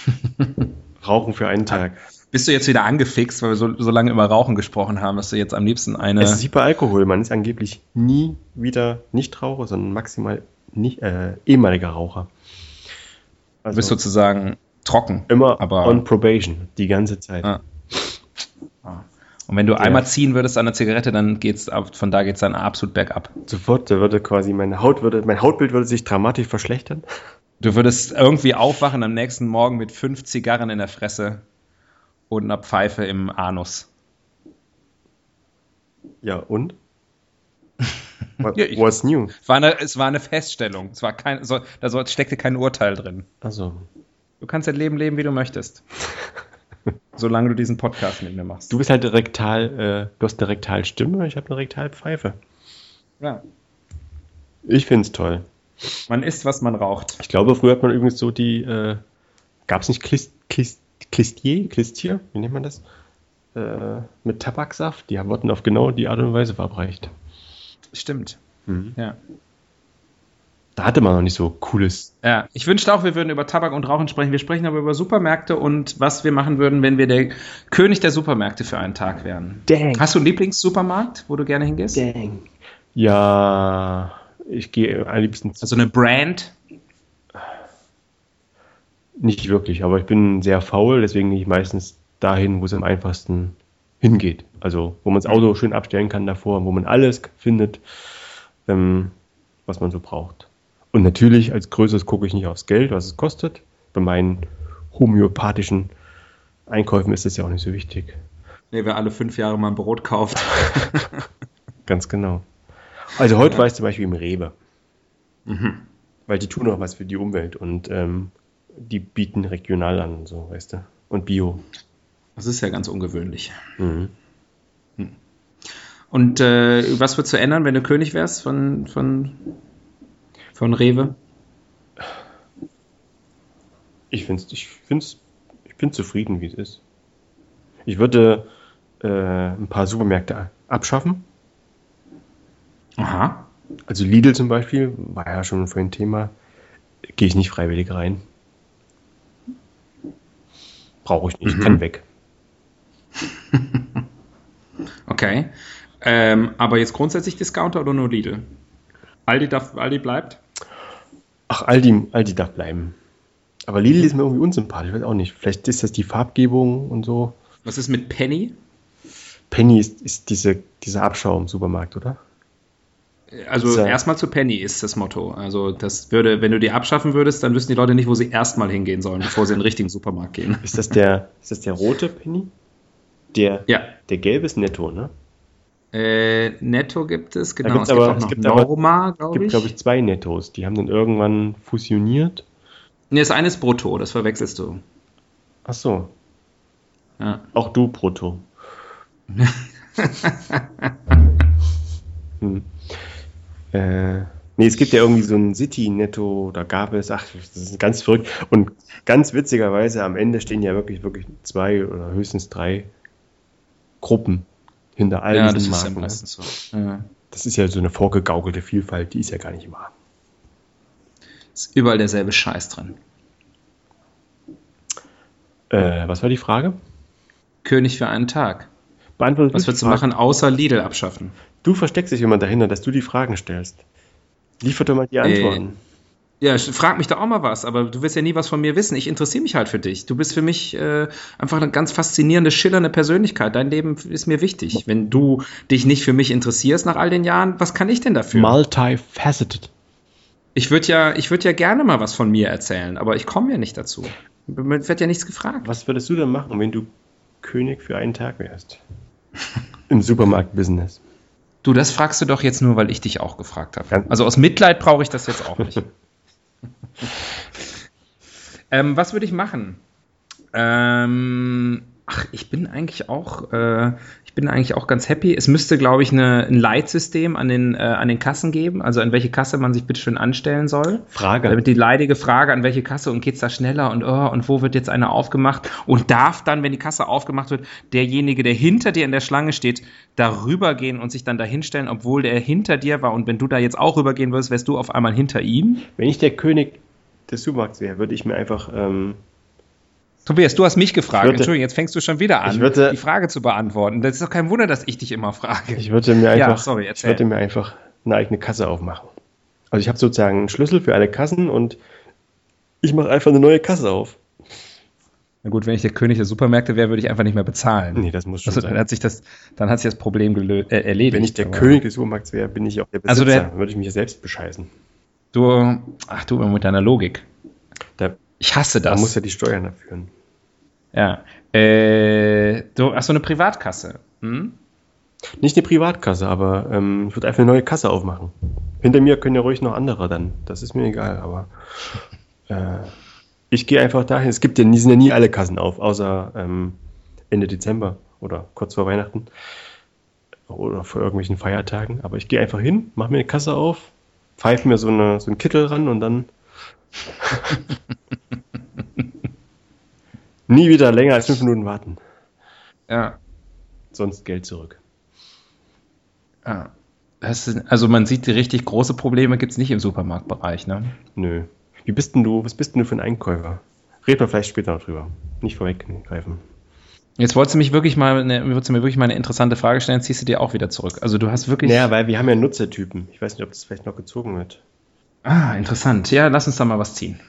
Rauchen für einen Tag. Bist du jetzt wieder angefixt, weil wir so, so lange über Rauchen gesprochen haben, dass du jetzt am liebsten eine. Es ist wie bei Alkohol. Man ist angeblich nie wieder Nichtraucher, sondern maximal nicht, äh, ehemaliger Raucher. du Also bist sozusagen trocken. immer aber- on probation, die ganze Zeit. Ah. Und wenn du Ja. einmal ziehen würdest an der Zigarette, dann geht's ab, von da geht's dann absolut bergab. Sofort, da würde quasi meine Haut würde, mein Hautbild würde sich dramatisch verschlechtern. Du würdest irgendwie aufwachen am nächsten Morgen mit fünf Zigarren in der Fresse und einer Pfeife im Anus. Ja, und? What, Ja, ich- what's new? Es war eine, es war eine Feststellung. Es war kein, so, da so, steckte kein Urteil drin. Also, Du kannst dein Leben leben, wie du möchtest. Solange du diesen Podcast mit mir machst. du bist halt rektal, äh, du hast eine Rektalstimme, ich habe eine Rektalpfeife. Ja. Ich find's toll. Man isst, was man raucht. Ich glaube, früher hat man übrigens so die, äh, gab's nicht Klist, Klist, Klistier, Klistier, wie nennt man das? Äh, mit Tabaksaft, die wurden auf genau die Art und Weise verabreicht. Stimmt. Mhm. Ja. Da hatte man noch nicht so cooles. Ja, ich wünschte auch, wir würden über Tabak und Rauchen sprechen. Wir sprechen aber über Supermärkte und was wir machen würden, wenn wir der König der Supermärkte für einen Tag wären. Dang. Hast du einen Lieblingssupermarkt, wo du gerne hingehst? Dang. Ja, ich gehe am liebsten zu. Also eine Brand? Nicht wirklich, aber ich bin sehr faul, deswegen gehe ich meistens dahin, wo es am einfachsten hingeht. Also, wo man das Auto schön abstellen kann davor, wo man alles findet, ähm, was man so braucht. Und natürlich, als Größeres gucke ich nicht aufs Geld, was es kostet. Bei meinen homöopathischen Einkäufen ist das ja auch nicht so wichtig. Nee, wer alle fünf Jahre mal ein Brot kauft. Ganz genau. Also heute war ich zum Beispiel im Rewe. Weil die tun auch was für die Umwelt und ähm, die bieten regional an so, weißt du. Und Bio. Das ist ja ganz ungewöhnlich. Mhm. Und äh, was würdest du ändern, wenn du König wärst von, von, von Rewe? Ich finde ich find's, ich bin zufrieden, wie es ist. Ich würde äh, ein paar Supermärkte abschaffen. Aha. Also Lidl zum Beispiel, war ja schon vorhin Thema, gehe ich nicht freiwillig rein. Brauche ich nicht, kann weg. Okay. Ähm, aber jetzt grundsätzlich Discounter oder nur Lidl? Aldi, darf, Aldi bleibt? Ach, Aldi, Aldi darf bleiben. Aber Lidl ist mir irgendwie unsympathisch, ich weiß auch nicht. Vielleicht ist das die Farbgebung und so. Was ist mit Penny? Penny ist, ist diese, dieser Abschau im Supermarkt, oder? Also So. erstmal zu Penny ist das Motto. Also das würde, wenn du die abschaffen würdest, dann wüssten die Leute nicht, wo sie erstmal hingehen sollen, bevor sie in den richtigen Supermarkt gehen. Ist das der, ist das der rote Penny? Der, Ja. der gelbe ist netto, ne? Äh, Netto gibt es, genau. es gibt aber- auch es noch gibt Norma, Es glaube gibt, ich. glaube ich, zwei Nettos. Die haben dann irgendwann fusioniert. Nee, das eine ist Brutto, das verwechselst du. Ach so, Ja. auch du Brutto. hm. Äh, nee, es gibt ja irgendwie so ein City-Netto, da gab es, ach, das ist ganz verrückt. Und ganz witzigerweise, am Ende stehen ja wirklich, wirklich zwei oder höchstens drei Gruppen hinter all ja, das diesen ist ja Marken. ne? meistens so. Ja. Das ist ja so eine vorgegaukelte Vielfalt, die ist ja gar nicht wahr. Ist überall derselbe Scheiß drin. Äh, was war die Frage? König für einen Tag. Beantwortet Was würdest du machen, außer Lidl abschaffen? Du versteckst dich immer dahinter, dass du die Fragen stellst. Liefer doch mal die Antworten. Ja, frag mich da auch mal was, aber du willst ja nie was von mir wissen. Ich interessiere mich halt für dich. Du bist für mich äh, einfach eine ganz faszinierende, schillernde Persönlichkeit. Dein Leben ist mir wichtig. Wenn du dich nicht für mich interessierst nach all den Jahren, was kann ich denn dafür? Multifaceted. Ich würde ja, ich würde ja gerne mal was von mir erzählen, aber ich komme ja nicht dazu. Mir wird ja nichts gefragt. Was würdest du denn machen, wenn du König für einen Tag wärst? Im Supermarkt-Business. Du, das fragst du doch jetzt nur, weil ich dich auch gefragt habe. Also aus Mitleid brauche ich das jetzt auch nicht. ähm, was würde ich machen? Ähm, ach, ich bin eigentlich auch, äh, ich bin eigentlich auch ganz happy. Es müsste, glaube ich, eine, ein Leitsystem an den, äh, an den Kassen geben, also an welche Kasse man sich bitte schön anstellen soll. Frage. Damit die leidige Frage, an welche Kasse und geht's da schneller und oh, und wo wird jetzt eine aufgemacht und darf dann, wenn die Kasse aufgemacht wird, derjenige, der hinter dir in der Schlange steht, darüber gehen und sich dann dahinstellen, obwohl der hinter dir war und wenn du da jetzt auch rübergehen würdest, wärst du auf einmal hinter ihm. Wenn ich der König des Supermarkts wäre, würde ich mir einfach. Ähm, Tobias, du hast mich gefragt. Würde- Entschuldigung, jetzt fängst du schon wieder an, würde- die Frage zu beantworten. Das ist doch kein Wunder, dass ich dich immer frage. ich würde mir Ja, einfach. sorry, ich würde mir einfach eine eigene Kasse aufmachen. Also ich habe sozusagen einen Schlüssel für alle Kassen und ich mache einfach eine neue Kasse auf. Na gut, wenn ich der König der Supermärkte wäre, würde ich einfach nicht mehr bezahlen. Nee, das muss schon Also, dann sein. hat sich das, dann hat sich das Problem gelö- äh, erledigt. Wenn ich der Aber- König des Supermarkts wäre, bin ich auch der Besitzer. Also der- Dann würde ich mich ja selbst bescheißen. Du, ach du, mit deiner Logik. Ich hasse da das. muss ja die Steuern abführen. ja. Äh, du, ach so, eine Privatkasse. Hm? Nicht eine Privatkasse, aber ähm, ich würde einfach eine neue Kasse aufmachen. Hinter mir können ja ruhig noch andere dann. Das ist mir egal, aber äh, ich gehe einfach dahin. Es gibt ja nie, sind ja nie alle Kassen auf, außer ähm, Ende Dezember oder kurz vor Weihnachten oder vor irgendwelchen Feiertagen. Aber ich gehe einfach hin, mache mir eine Kasse auf, pfeife mir so, eine, so einen Kittel ran und dann nie wieder länger als fünf Minuten warten. Ja. Sonst Geld zurück. ja. Ist, also man sieht, die richtig große Probleme gibt es nicht im Supermarktbereich. Ne? Nö. Wie bist denn du, was bist denn du für ein Einkäufer? Reden wir vielleicht später noch drüber. Nicht vorweggreifen. Jetzt wolltest du mich wirklich mal, eine, wolltest du mir wirklich mal eine interessante Frage stellen, ziehst du dir auch wieder zurück. Also du hast wirklich. Naja, weil wir haben ja Nutzertypen. Ich weiß nicht, ob das vielleicht noch gezogen wird. Ah, interessant. Ja, lass uns da mal was ziehen.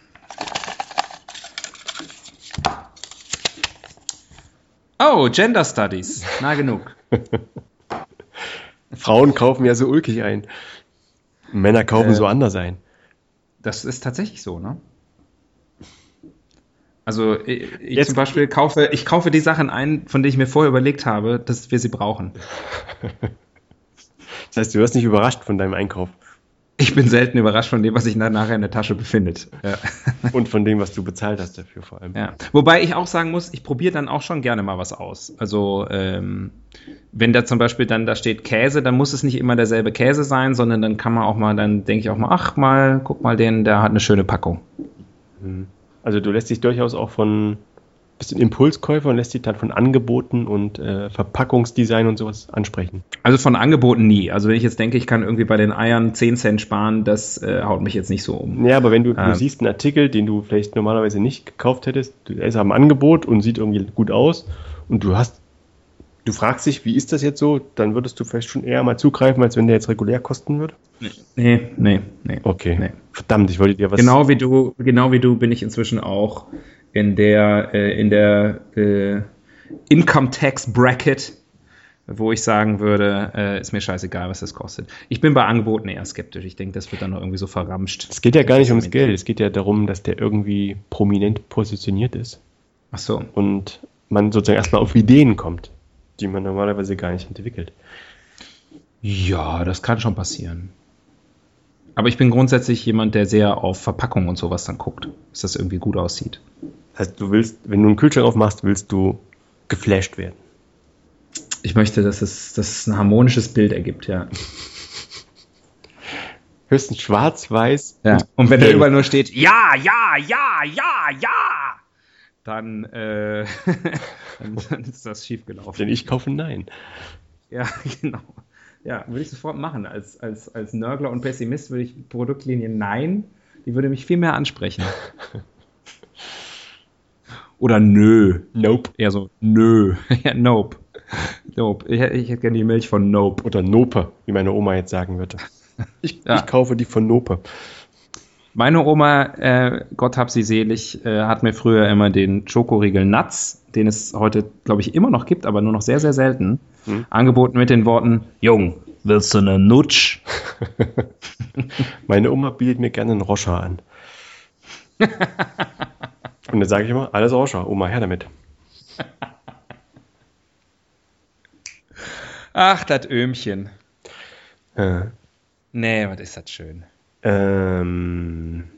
Oh, Gender Studies. Na genug. Frauen kaufen ja so ulkig ein. Männer kaufen Äh. so anders ein. Das ist tatsächlich so, ne? Also ich, Jetzt- zum Beispiel kaufe, ich kaufe die Sachen ein, von denen ich mir vorher überlegt habe, dass wir sie brauchen. Das heißt, du wirst nicht überrascht von deinem Einkauf Ich bin selten überrascht von dem, was sich nachher in der Tasche befindet. Ja. und von dem, was du bezahlt hast dafür vor allem. Ja. Wobei ich auch sagen muss, ich probiere dann auch schon gerne mal was aus. Also ähm, wenn da zum Beispiel dann da steht Käse, dann muss es nicht immer derselbe Käse sein, sondern dann kann man auch mal, dann denke ich auch mal, ach mal, guck mal den, der hat eine schöne Packung. Also du lässt dich durchaus auch von bist ein Impulskäufer und lässt dich dann von Angeboten und äh, Verpackungsdesign und sowas ansprechen. Also von Angeboten nie. Also wenn ich jetzt denke, ich kann irgendwie bei den Eiern 10 Cent sparen, das äh, haut mich jetzt nicht so um. Ja, aber wenn du, Ähm. du siehst einen Artikel, den du vielleicht normalerweise nicht gekauft hättest, du- er ist am Angebot und sieht irgendwie gut aus und du hast, du fragst dich, wie ist das jetzt so, dann würdest du vielleicht schon eher mal zugreifen, als wenn der jetzt regulär kosten würde. Nee, nee, nee. Okay. Nee. Verdammt, ich wollte dir was. Genau wie du, genau wie du bin ich inzwischen auch in der, äh, in der, äh, Income Tax Bracket, wo ich sagen würde, äh, ist mir scheißegal, was das kostet. Ich bin bei Angeboten eher skeptisch. Ich denke, das wird dann noch irgendwie so verramscht. Es geht ja gar nicht ums Geld, es geht ja darum, dass der irgendwie prominent positioniert ist. Ach so. Und man sozusagen erstmal auf Ideen kommt, die man normalerweise gar nicht entwickelt. Ja, das kann schon passieren. Aber ich bin grundsätzlich jemand, der sehr auf Verpackung und sowas dann guckt, dass das irgendwie gut aussieht. Das heißt, du willst, wenn du einen Kühlschrank aufmachst, willst du geflasht werden. Ich möchte, dass es, dass es ein harmonisches Bild ergibt, ja. Höchstens schwarz-weiß. ja. Und wenn da überall nur steht, ja, ja, ja, ja, ja, dann, äh, dann, dann ist das schiefgelaufen. Denn ich kaufe nein. Ja, genau. Ja, würde ich sofort machen. Als, als, als Nörgler und Pessimist würde ich Produktlinie Nein, die würde mich viel mehr ansprechen. Oder Nö. Nope. Eher so Nö. ja, Nope. Nope. Ich, ich hätte gerne die Milch von Nope. Oder Nope, wie meine Oma jetzt sagen würde. Ich, Ja. ich kaufe die von Nope. Meine Oma, äh, Gott hab sie selig, äh, hat mir früher immer den Schokoriegel Nuts, den es heute, glaube ich, immer noch gibt, aber nur noch sehr, sehr selten, Hm. angeboten mit den Worten, Jung, willst du eine Nutsch? Meine Oma bietet mir gerne einen Roscher an. Und dann sage ich immer, alles Roscher, Oma, her damit. Ach, das Öhmchen. Äh, Nee, was ist das schön. ähm,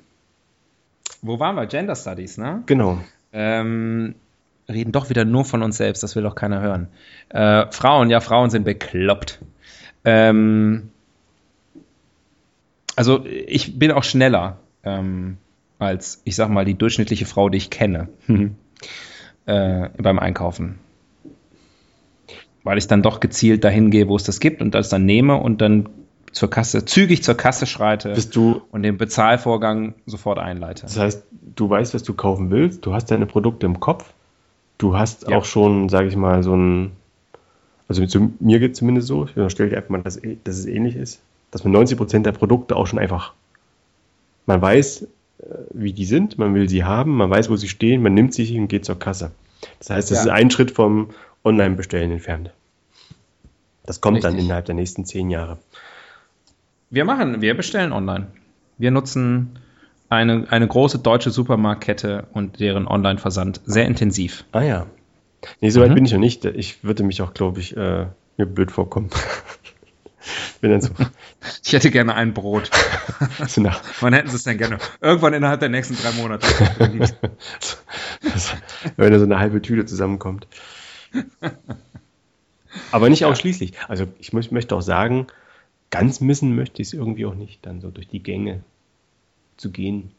Wo waren wir? Gender Studies, ne? genau. Ähm, reden doch wieder nur von uns selbst, das will doch keiner hören. Äh, Frauen, ja, Frauen sind bekloppt. Ähm, also ich bin auch schneller ähm, als, ich sag mal, die durchschnittliche Frau, die ich kenne äh, beim Einkaufen. Weil ich dann doch gezielt dahin gehe, wo es das gibt und das dann nehme und dann zur Kasse, zügig zur Kasse schreite Bist du, und den Bezahlvorgang sofort einleite. das heißt, du weißt, was du kaufen willst, du hast deine Produkte im Kopf, du hast Ja. auch schon, sage ich mal, so ein, also zu mir geht es zumindest so, ich stelle dir einfach mal, dass, dass es ähnlich ist, dass man 90% der Produkte auch schon einfach, man weiß, wie die sind, man will sie haben, man weiß, wo sie stehen, man nimmt sie und geht zur Kasse. Das heißt, das Ja. ist ein Schritt vom Online-Bestellen entfernt. Das kommt dann Richtig. innerhalb der nächsten zehn Jahre. Wir machen, wir bestellen online. Wir nutzen eine, eine große deutsche Supermarktkette und deren Online-Versand sehr intensiv. Ah ja. Nee, so weit Mhm. bin ich noch nicht. Ich würde mich auch, glaube ich, äh, mir blöd vorkommen. bin dann so, Ich hätte gerne ein Brot. Wann hätten Sie es denn gerne? Irgendwann innerhalb der nächsten drei Monate. wenn da so eine halbe Tüte zusammenkommt. Aber nicht ausschließlich. Also ich möcht- möchte auch sagen, ganz missen möchte ich es irgendwie auch nicht, dann so durch die Gänge zu gehen.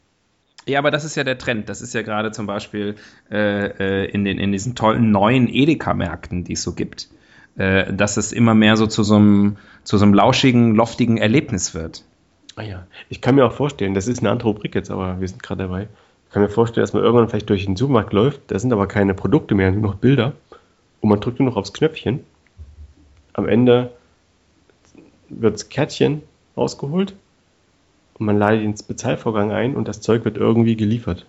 Ja, aber das ist ja der Trend. Das ist ja gerade zum Beispiel äh, äh, in, den, in diesen tollen neuen Edeka-Märkten, die es so gibt, äh, dass es immer mehr so zu so einem, zu so einem lauschigen, loftigen Erlebnis wird. Ah ja. Ich kann mir auch vorstellen, das ist eine andere Rubrik jetzt, aber wir sind gerade dabei. Ich kann mir vorstellen, dass man irgendwann vielleicht durch den Supermarkt läuft, da sind aber keine Produkte mehr, nur noch Bilder. Und man drückt nur noch aufs Knöpfchen. Am Ende wird das Kärtchen rausgeholt und man leitet ins Bezahlvorgang ein und das Zeug wird irgendwie geliefert.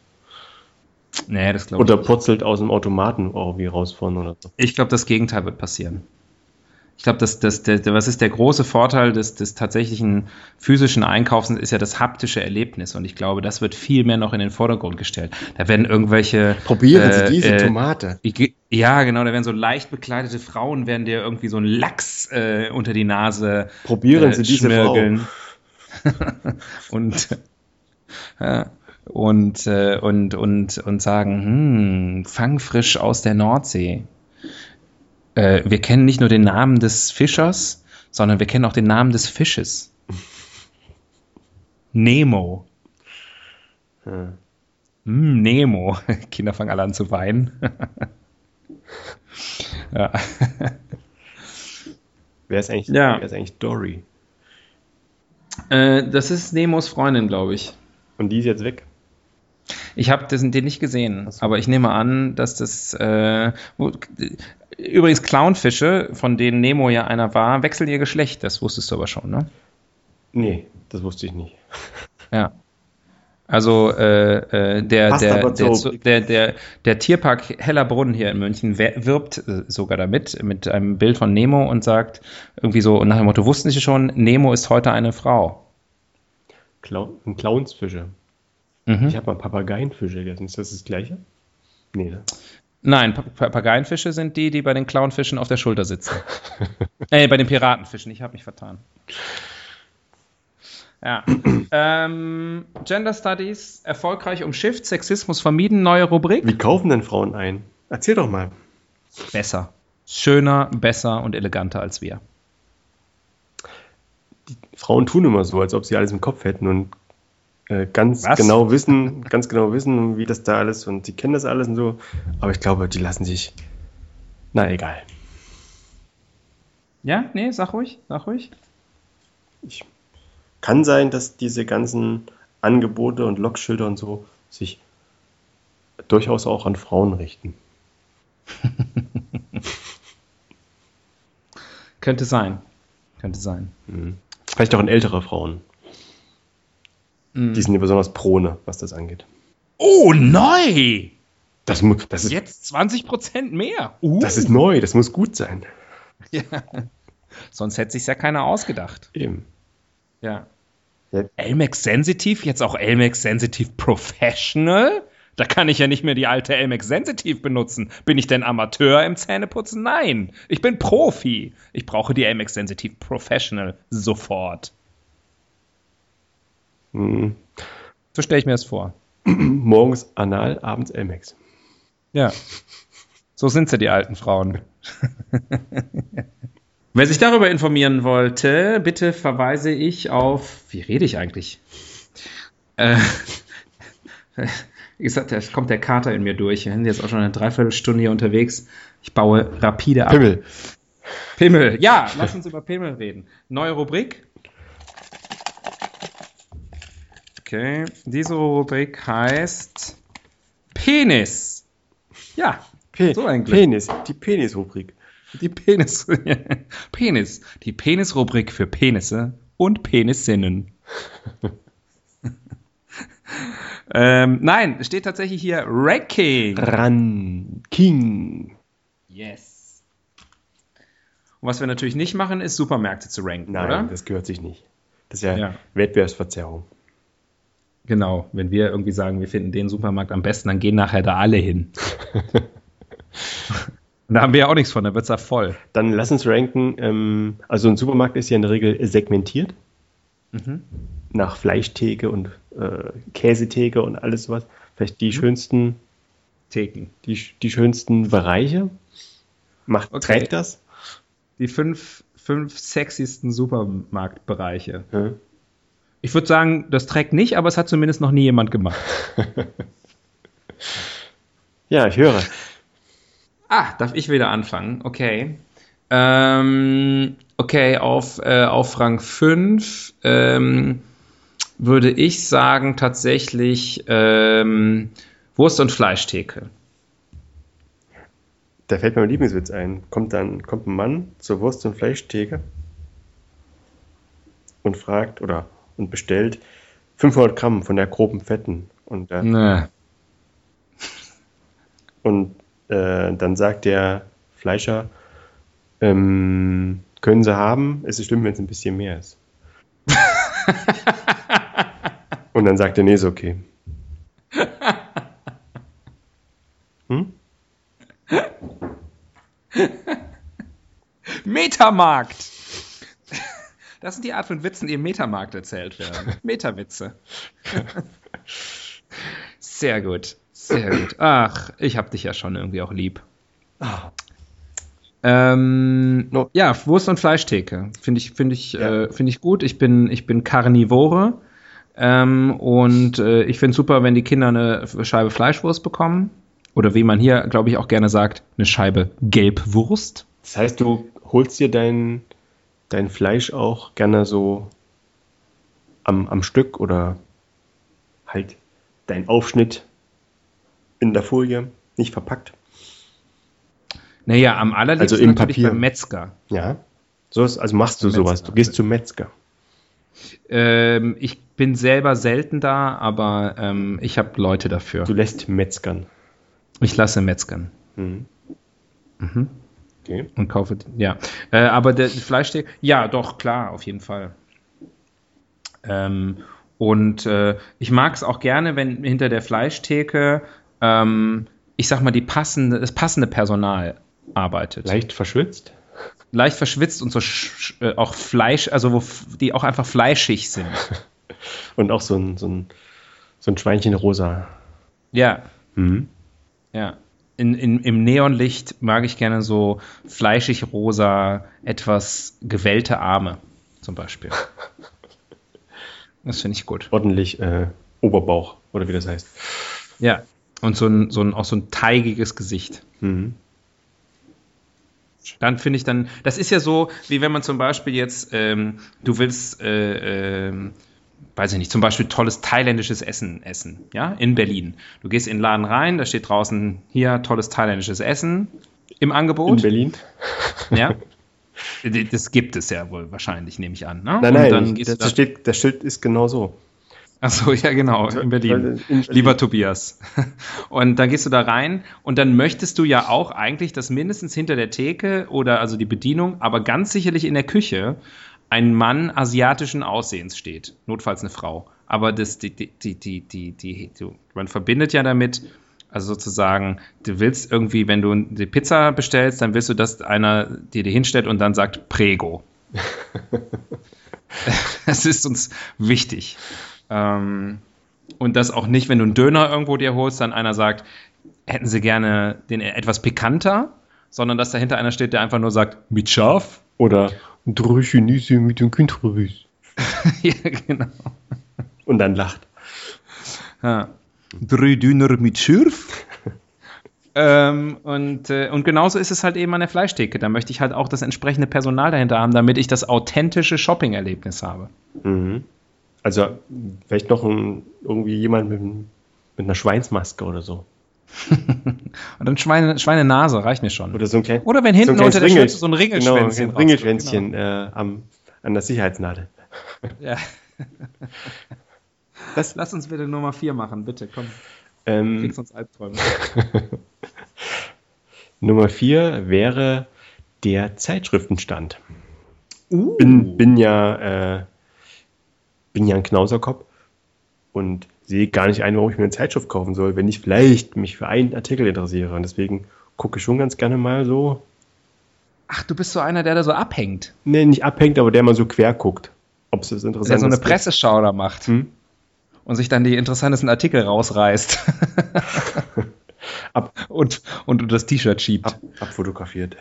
Nee, das glaube ich Oder nicht. purzelt aus dem Automaten irgendwie raus von oder so. Ich glaube, das Gegenteil wird passieren. Ich glaube, das, das, der- was ist der große Vorteil des, des tatsächlichen physischen Einkaufs, ist ja das haptische Erlebnis. Und ich glaube, das wird viel mehr noch in den Vordergrund gestellt. Da werden irgendwelche. äh, äh, Tomate. Ja, genau, da werden so leicht bekleidete Frauen, werden dir irgendwie so einen Lachs äh, unter die Nase Probieren äh, Sie diese schmirgeln. und ja, und, äh, und, und, und sagen, hm, fangfrisch aus der Nordsee. Äh, wir kennen nicht nur den Namen des Fischers, sondern wir kennen auch den Namen des Fisches. Nemo. Hm, Nemo. Kinder fangen alle an zu weinen. ja. Wer ist eigentlich, Ja. wer ist eigentlich Dory? Äh, das ist Nemos Freundin, glaube ich. Und die ist jetzt weg. Ich habe den nicht gesehen, so. aber ich nehme an, dass das. Äh, wo, übrigens, Clownfische, von denen Nemo ja einer war, wechseln ihr Geschlecht. Das wusstest du aber schon, ne? Nee, das wusste ich nicht. Ja. Also äh, äh, der, der, der, der, der, Tierpark Hellerbrunn hier in München wirbt sogar damit, mit einem Bild von Nemo und sagt irgendwie so nach dem Motto, wussten Sie schon, Nemo ist heute eine Frau. Clown, ein Clownsfische. Mhm. Ich habe mal Papageienfische gegessen. Ist das das gleiche? Nee, ne? Nein, Pa- Papageienfische sind die, die bei den Clownfischen auf der Schulter sitzen. äh, bei den Piratenfischen, ich habe mich vertan. Ja. ähm, Gender Studies, erfolgreich umschifft, Sexismus vermieden, neue Rubrik. Wie kaufen denn Frauen ein? Erzähl doch mal. Besser. Schöner, besser und eleganter als wir. Frauen tun immer so, als ob sie alles im Kopf hätten und äh, ganz Was? genau wissen, ganz genau wissen, wie das da alles und sie kennen das alles und so. Aber ich glaube, die lassen sich. Na egal. Ja, nee, sag ruhig, sag ruhig. Ich, kann sein, dass diese ganzen Angebote und Lockschilder und so sich durchaus auch an Frauen richten. Könnte sein. Könnte sein. Vielleicht auch an ältere Frauen. Die sind ja besonders prone, was das angeht. Oh, neu! Das, das, ist, Jetzt 20% mehr. Uh. das ist neu, das muss gut sein. ja. Sonst hätte sich ja keiner ausgedacht. Eben. Ja. Ja. Elmex Sensitiv, jetzt auch Elmex Sensitiv Professional? Da kann ich ja nicht mehr die alte Elmex Sensitiv benutzen. Bin ich denn Amateur im Zähneputzen? Nein, ich bin Profi. Ich brauche die Elmex Sensitiv Professional sofort. Hm. So stelle ich mir das vor. Morgens Anal, abends Elmex. Ja. So sind sie, die alten Frauen. Wer sich darüber informieren wollte, bitte verweise ich auf. Wie rede ich eigentlich? Äh, wie gesagt, da kommt der Kater in mir durch. Wir sind jetzt auch schon eine Dreiviertelstunde hier unterwegs. Ich baue rapide ab. Pimmel. Pimmel. Ja, lass uns über Pimmel reden. Neue Rubrik. Okay, diese Rubrik heißt Penis. Ja, Pe So eigentlich. Penis. Die Penis-Rubrik. die Penis. Penis. Die Penis-Rubrik für Penisse und Penissinnen. ähm, nein, es steht tatsächlich hier Ranking. Ran. King. Yes. Und was wir natürlich nicht machen, ist Supermärkte zu ranken, Nein, oder? das gehört sich nicht. Das ist ja, Ja. Wettbewerbsverzerrung. Genau, wenn wir irgendwie sagen, wir finden den Supermarkt am besten, dann gehen nachher da alle hin. Und da haben wir ja auch nichts von, da wird es ja voll. Dann lass uns ranken. Ähm, also ein Supermarkt ist ja in der Regel segmentiert. Mhm. Nach Fleischtheke und äh, Käsetheke und alles sowas. Vielleicht die schönsten, Theken. die, die schönsten Bereiche. Macht, Okay. trägt das? Die fünf, fünf sexiesten Supermarktbereiche. Ja. Ich würde sagen, das trägt nicht, aber es hat zumindest noch nie jemand gemacht. ja, ich höre. Ah, darf ich wieder anfangen? Okay. Ähm, okay, auf, äh, auf Rang 5 ähm, würde ich sagen tatsächlich ähm, Wurst- und Fleischtheke. Da fällt mir mein Lieblingswitz ein. Kommt dann kommt ein Mann zur Wurst- und Fleischtheke und fragt oder und bestellt 500 Gramm von der groben Fetten. Und, äh, Ne. und äh, dann sagt der Fleischer, ähm, können Sie haben, es ist schlimm, wenn es ein bisschen mehr ist. und dann sagt er, nee, ist okay. Hm? Metamarkt! Das sind die Art von Witzen, die im Metamarkt erzählt werden. Metawitze. Sehr gut. Sehr gut. Ach, ich hab dich ja schon irgendwie auch lieb. Ah. Ähm, No. Ja, Wurst- und Fleischtheke. Finde ich, finde ich, Ja. äh, finde ich gut. Ich bin, ich bin Karnivore. Ähm, und äh, ich finde super, wenn die Kinder eine Scheibe Fleischwurst bekommen. Oder wie man hier, glaube ich, auch gerne sagt, eine Scheibe Gelbwurst. Das heißt, du holst dir dein, dein Fleisch auch gerne so am, am Stück oder halt dein Aufschnitt in der Folie, nicht verpackt. Naja, am allerliebsten Also im natürlich Papier. beim Metzger. Ja. So ist, also machst du Metzger. sowas. Du gehst zum Metzger. Ähm, ich bin selber selten da, aber ähm, ich habe Leute dafür. Du lässt metzgern. Ich lasse metzgern. Mhm. Mhm. Okay. Und kaufe, ja. Äh, aber der Fleischsteak, ja, doch, klar, auf jeden Fall. Ähm, und äh, ich mag es auch gerne, wenn hinter der Fleischtheke, ähm, ich sag mal, die passende, das passende Personal arbeitet. Leicht verschwitzt? Leicht verschwitzt und so äh, auch Fleisch, also wo die auch einfach fleischig sind. Und auch so ein, so ein, so ein Schweinchen rosa. Ja, Mhm. ja. In, in, Im Neonlicht mag ich gerne so fleischig rosa, etwas gewellte Arme, zum Beispiel. Das finde ich gut. Ordentlich äh, Oberbauch, oder wie das heißt. Ja. Und so ein, so ein, auch so ein teigiges Gesicht. Mhm. Dann finde ich dann, das ist ja so, wie wenn man zum Beispiel jetzt, ähm, du willst, äh, ähm, weiß ich nicht, zum Beispiel tolles thailändisches Essen essen, ja, in Berlin. Du gehst in den Laden rein, da steht draußen hier tolles thailändisches Essen im In Angebot. Berlin? Ja. Das gibt es ja wohl wahrscheinlich, nehme ich an. Ne? Nein, nein, dann du das, da- steht, das Schild ist genau so. Ach so, ja genau, in Berlin. In Berlin. Lieber Tobias. Und dann gehst du da rein und dann möchtest du ja auch eigentlich, dass mindestens hinter der Theke oder also die Bedienung, aber ganz sicherlich in der Küche ein Mann asiatischen Aussehens steht. Notfalls eine Frau. Aber das, die, die, die, die, die, die, man verbindet ja damit, also sozusagen, du willst irgendwie, wenn du die Pizza bestellst, dann willst du, dass einer dir die hinstellt und dann sagt Prego. Das ist uns wichtig. Ähm, und das auch nicht, wenn du einen Döner irgendwo dir holst, dann einer sagt, hätten sie gerne den etwas pikanter, sondern dass dahinter einer steht, der einfach nur sagt, mit scharf. Oder drei Chinesen mit dem Kündrerbüs. ja, genau. Und dann lacht. Ja. Drei Döner mit scharf. ähm, und, äh, und genauso ist es halt eben an der Fleischtheke. Da möchte ich halt auch das entsprechende Personal dahinter haben, damit ich das authentische Shopping-Erlebnis habe. Mhm. Also vielleicht noch ein, irgendwie jemand mit, mit einer Schweinsmaske oder so. Und dann Schweine, Schweinenase reicht mir schon. Oder so ein klein, Oder wenn hinten so ein unter der kleines Schürze so ein Ringel- Ringelschwänzchen Genau, ein Ringelschwänzchen äh, am, an der Sicherheitsnadel. Ja. Das- Lass uns bitte Nummer 4 machen, bitte, komm. Ähm, Kriegst uns Albträume. Nummer vier wäre der Zeitschriftenstand. Uh. Bin, bin ja äh, bin ja ein Knauserkopf und sehe gar nicht ein, warum ich mir eine Zeitschrift kaufen soll, wenn ich vielleicht mich für einen Artikel interessiere. Und deswegen gucke ich schon ganz gerne mal so, Ach, du bist so einer, der da so abhängt. ne, nicht abhängt, aber der mal so quer guckt, ob es das interessant Der so eine ist. Presseschau da macht. Hm? Und sich dann die interessantesten Artikel rausreißt. Ab, und, und das T-Shirt schiebt. ab, abfotografiert.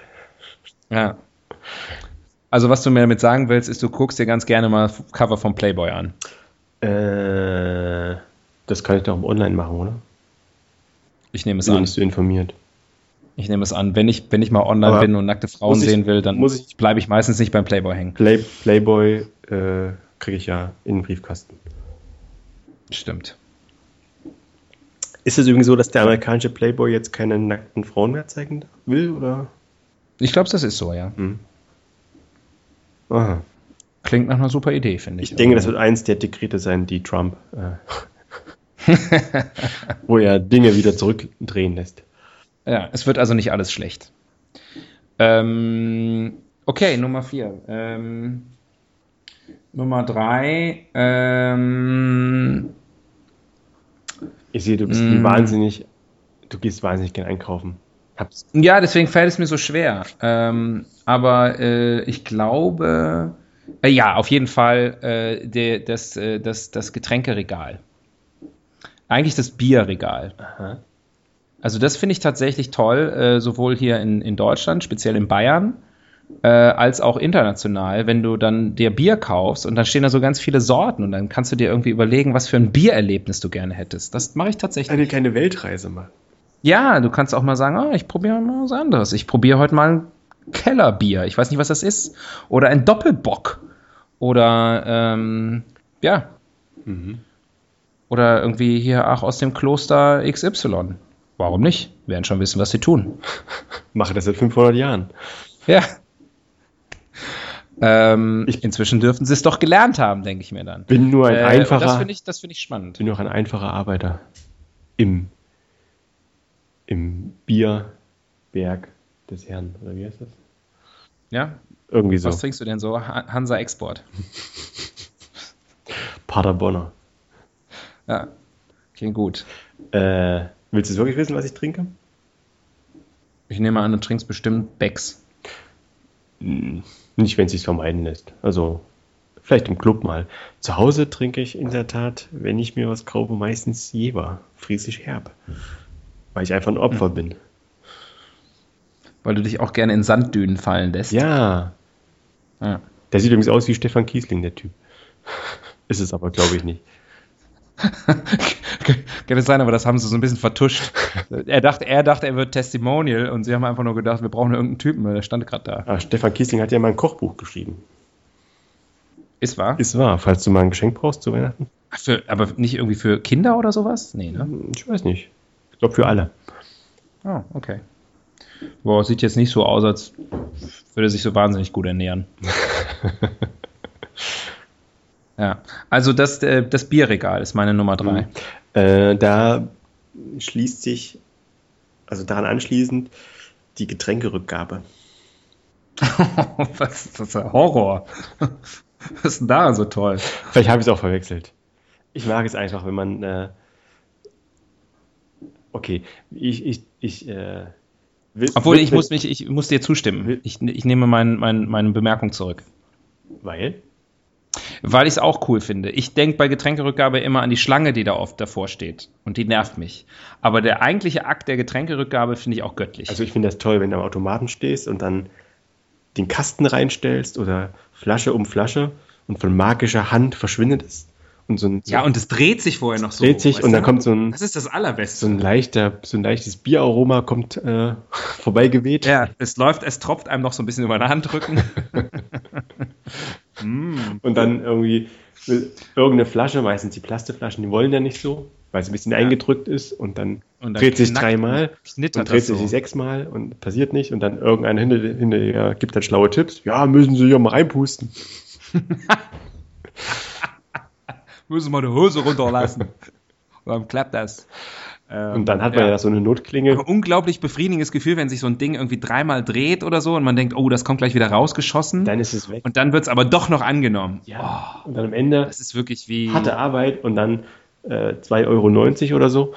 Ja. Also, was du mir damit sagen willst, ist, du guckst dir ganz gerne mal Cover vom Playboy an. Äh, das kann ich doch online machen, oder? Ich nehme es Bin an. nicht so informiert. Ich nehme es an. Wenn ich, wenn ich mal online Aber bin und nackte Frauen ich- sehen will, dann bleibe ich meistens nicht beim Playboy hängen. Play, Playboy äh, kriege ich ja in den Briefkasten. Stimmt. Ist es übrigens so, dass der amerikanische Playboy jetzt keine nackten Frauen mehr zeigen will? Oder? Ich glaube, das ist so, ja. Aha. Klingt nach einer super Idee, finde ich. Ich denke, das wird eins der Dekrete sein, die Trump, äh, wo er Dinge wieder zurückdrehen lässt. Ja, es wird also nicht alles schlecht. Ähm, okay, Nummer vier. Ähm, Nummer drei. Ähm, Ich sehe, du bist Mm. wahnsinnig, du gehst wahnsinnig gern einkaufen. Hab's. ja, deswegen fällt es mir so schwer. Ähm, aber äh, ich glaube, äh, ja, auf jeden Fall äh, der, das, äh, das, das Getränkeregal. Eigentlich das Bierregal. Aha. Also das finde ich tatsächlich toll, äh, sowohl hier in, in Deutschland, speziell in Bayern, äh, als auch international, wenn du dann dir Bier kaufst und dann stehen da so ganz viele Sorten und dann kannst du dir irgendwie überlegen, was für ein Biererlebnis du gerne hättest. Das mache ich tatsächlich. Eine kleine Weltreise machen. Ja, du kannst auch mal sagen, ah, ich probiere mal was anderes. Ich probiere heute mal ein Kellerbier. Ich weiß nicht, was das ist. Oder ein Doppelbock. Oder, ähm, ja. Oder irgendwie hier, ach, aus dem Kloster XY. Warum nicht? Werden schon wissen, was sie tun. Mache das seit 500 Jahren. Ja. Ähm, ich, inzwischen dürften sie es doch gelernt haben, denke ich mir dann. Bin nur ein äh, einfacher. Das finde ich, das ich spannend. Bin nur ein einfacher Arbeiter im, im Bierberg des Herrn, oder wie heißt das? Ja. Irgendwie so. Was trinkst du denn so? Hansa Export. Paderbonner. Ja, klingt gut. Äh, willst du wirklich wissen, was ich trinke? Ich nehme an, du trinkst bestimmt Becks. Hm, nicht, wenn es sich vermeiden lässt. Also vielleicht im Club mal. Zu Hause trinke ich in der Tat, wenn ich mir was kaufe, meistens Jever, friesisch herb. Weil ich einfach ein Opfer hm. bin. Weil du dich auch gerne in Sanddünen fallen lässt. Ja. ja. Der sieht übrigens aus wie Stefan Kiesling, der Typ. Ist es aber, glaube ich, nicht. Kann es sein, aber das haben sie so ein bisschen vertuscht. Er dachte, er dachte, er wird Testimonial und sie haben einfach nur gedacht, wir brauchen irgendeinen Typen, der stand gerade da. Ah, Stefan Kiesling hat ja mal ein Kochbuch geschrieben. Ist wahr? Ist wahr, falls du mal ein Geschenk brauchst zu Weihnachten. Für, aber nicht irgendwie für Kinder oder sowas? Nee, ne? Ich weiß nicht. Ich glaube für alle. Oh, okay. Boah, sieht jetzt nicht so aus, als würde er sich so wahnsinnig gut ernähren. ja, also das, äh, das Bierregal ist meine Nummer drei. Mhm. Äh, da schließt sich, also daran anschließend, die Getränkerückgabe. Was ist das? Horror. Was ist denn da so toll? Vielleicht habe ich es auch verwechselt. Ich mag es einfach, wenn man. Äh, okay, ich, ich, ich äh, will, Obwohl, will, ich, muss mich, ich muss dir zustimmen. Ich, ich nehme mein, mein, meine Bemerkung zurück. Weil? Weil ich es auch cool finde. Ich denke bei Getränkerückgabe immer an die Schlange, die da oft davor steht. Und die nervt mich. Aber der eigentliche Akt der Getränkerückgabe finde ich auch göttlich. Also ich finde das toll, wenn du am Automaten stehst und dann den Kasten reinstellst oder Flasche um Flasche und von magischer Hand verschwindet es. Und so ein, so ja, und es dreht sich vorher noch so. Dreht sich und dann kommt so ein. Das ist das Allerbeste. So ein leichter, so ein leichtes Bieraroma kommt äh, vorbeigeweht. Ja, es läuft, es tropft einem noch so ein bisschen über den Handrücken. Mm. Und dann irgendwie irgendeine Flasche, meistens die Plastikflaschen, die wollen ja nicht so, weil es ein bisschen ja. eingedrückt ist und dann, und dann dreht sich dreimal und dreht sich so. sechsmal und passiert nicht und dann irgendeiner hinter, hinterher gibt dann schlaue Tipps. Ja, müssen Sie hier mal reinpusten. müssen wir die Hose runterlassen. und dann klappt das. Ähm, und dann hat man ja. ja. so eine Notklinge. Aber unglaublich befriedigendes Gefühl, wenn sich so ein Ding irgendwie dreimal dreht oder so und man denkt, oh, das kommt gleich wieder rausgeschossen. Dann ist es weg. Und dann wird es aber doch noch angenommen. Ja. Oh, und dann am Ende. Das ist wirklich wie. Harte Arbeit und dann äh, 2,90 Euro oder so.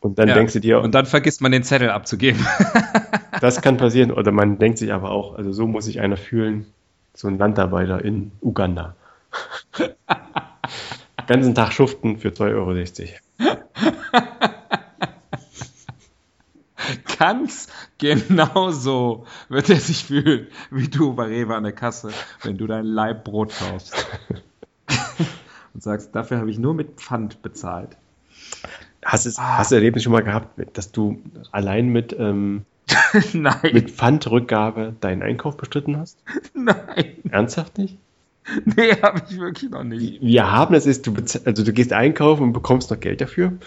Und dann ja. denkst du dir. Und dann vergisst man den Zettel abzugeben. das kann passieren. Oder man denkt sich aber auch, also so muss sich einer fühlen, so ein Landarbeiter in Uganda. ganzen Tag schuften für 2,60 Euro. Ganz genauso wird er sich fühlen, wie du bei Rewe an der Kasse, wenn du dein Leibbrot kaufst. Und sagst, dafür habe ich nur mit Pfand bezahlt. Hast, es, ah. hast du Erlebnis schon mal gehabt, dass du allein mit, ähm, mit Pfandrückgabe deinen Einkauf bestritten hast? Nein. Ernsthaft nicht? Nee, habe ich wirklich noch nicht. Wir haben das ist, du, also du gehst einkaufen und bekommst noch Geld dafür.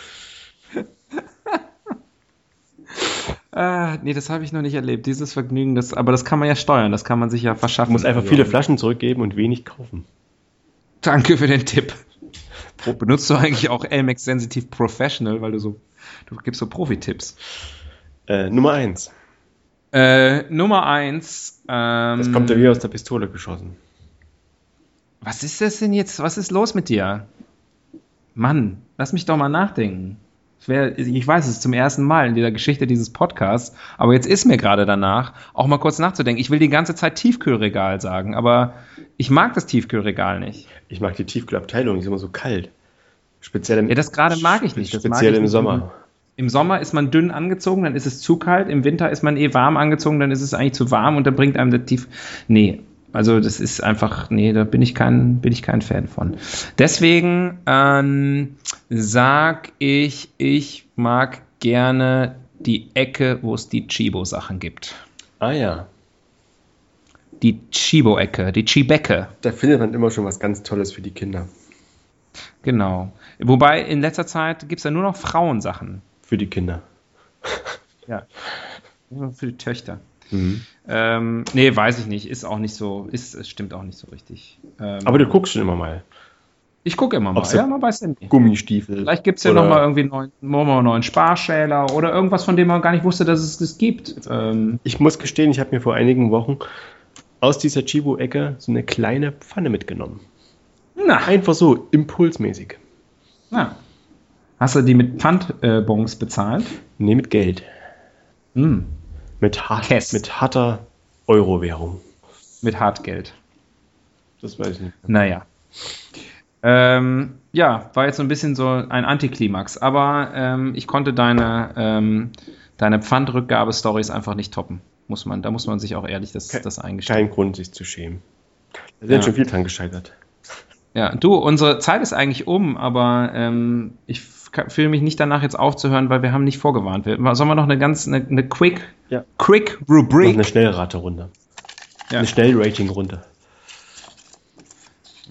Ah, nee, das habe ich noch nicht erlebt. Dieses Vergnügen, das, aber das kann man ja steuern, das kann man sich ja verschaffen. Du musst einfach viele Flaschen zurückgeben und wenig kaufen. Danke für den Tipp. Benutzt du eigentlich auch Elmex Sensitive Professional, weil du so, du gibst so Profi-Tipps. Äh, Nummer eins. Äh, Nummer eins. Ähm, das kommt ja wie aus der Pistole geschossen. Was ist das denn jetzt? Was ist los mit dir? Mann, lass mich doch mal nachdenken. Wär, ich weiß, es ist zum ersten Mal in der Geschichte dieses Podcasts, aber jetzt ist mir gerade danach, auch mal kurz nachzudenken. Ich will die ganze Zeit Tiefkühlregal sagen, aber ich mag das Tiefkühlregal nicht. Ich mag die Tiefkühlabteilung, die ist immer so kalt. Speziell im, ja, das gerade mag ich nicht. Das speziell ich im Sommer. Im Sommer ist man dünn angezogen, dann ist es zu kalt. Im Winter ist man eh warm angezogen, dann ist es eigentlich zu warm und dann bringt einem der Tief. Nee, also das ist einfach, nee, da bin ich kein, bin ich kein Fan von. Deswegen ähm, sag ich, ich mag gerne die Ecke, wo es die Chibo-Sachen gibt. Ah ja. Die Chibo-Ecke, die Chibecke. Da findet man immer schon was ganz Tolles für die Kinder. Genau. Wobei in letzter Zeit gibt es ja nur noch Frauensachen. Für die Kinder. Ja. Für die Töchter. Mhm. Ähm, nee, weiß ich nicht. Ist auch nicht so, ist, es stimmt auch nicht so richtig. Ähm, Aber du guckst schon immer mal. Ich gucke immer mal, ja, man weiß ja nicht. Gummistiefel. Vielleicht gibt es ja nochmal irgendwie einen neuen, einen neuen Sparschäler oder irgendwas, von dem man gar nicht wusste, dass es das gibt. Ähm, ich muss gestehen, ich habe mir vor einigen Wochen aus dieser Chibo-Ecke so eine kleine Pfanne mitgenommen. Na. Einfach so, impulsmäßig. Na. Hast du die mit Pfandbons bezahlt? Nee, mit Geld. Hm. Mit, hart, mit harter Euro-Währung. Mit Hartgeld. Das weiß ich nicht. Naja. Ähm, ja, war jetzt so ein bisschen so ein Antiklimax, aber ähm, ich konnte deine, ähm, deine Pfandrückgabe-Stories einfach nicht toppen. Muss man, da muss man sich auch ehrlich das, das eingestehen. Kein Grund, sich zu schämen. Da sind ja. schon viel dran gescheitert. Ja, du, unsere Zeit ist eigentlich um, aber ähm, ich fühle mich nicht danach jetzt aufzuhören, weil wir haben nicht vorgewarnt. Wir, sollen wir noch eine ganz, eine, eine Quick, ja. Quick Rubrik? Noch eine Schnellrate-Runde. Ja. Eine Schnellrating-Runde.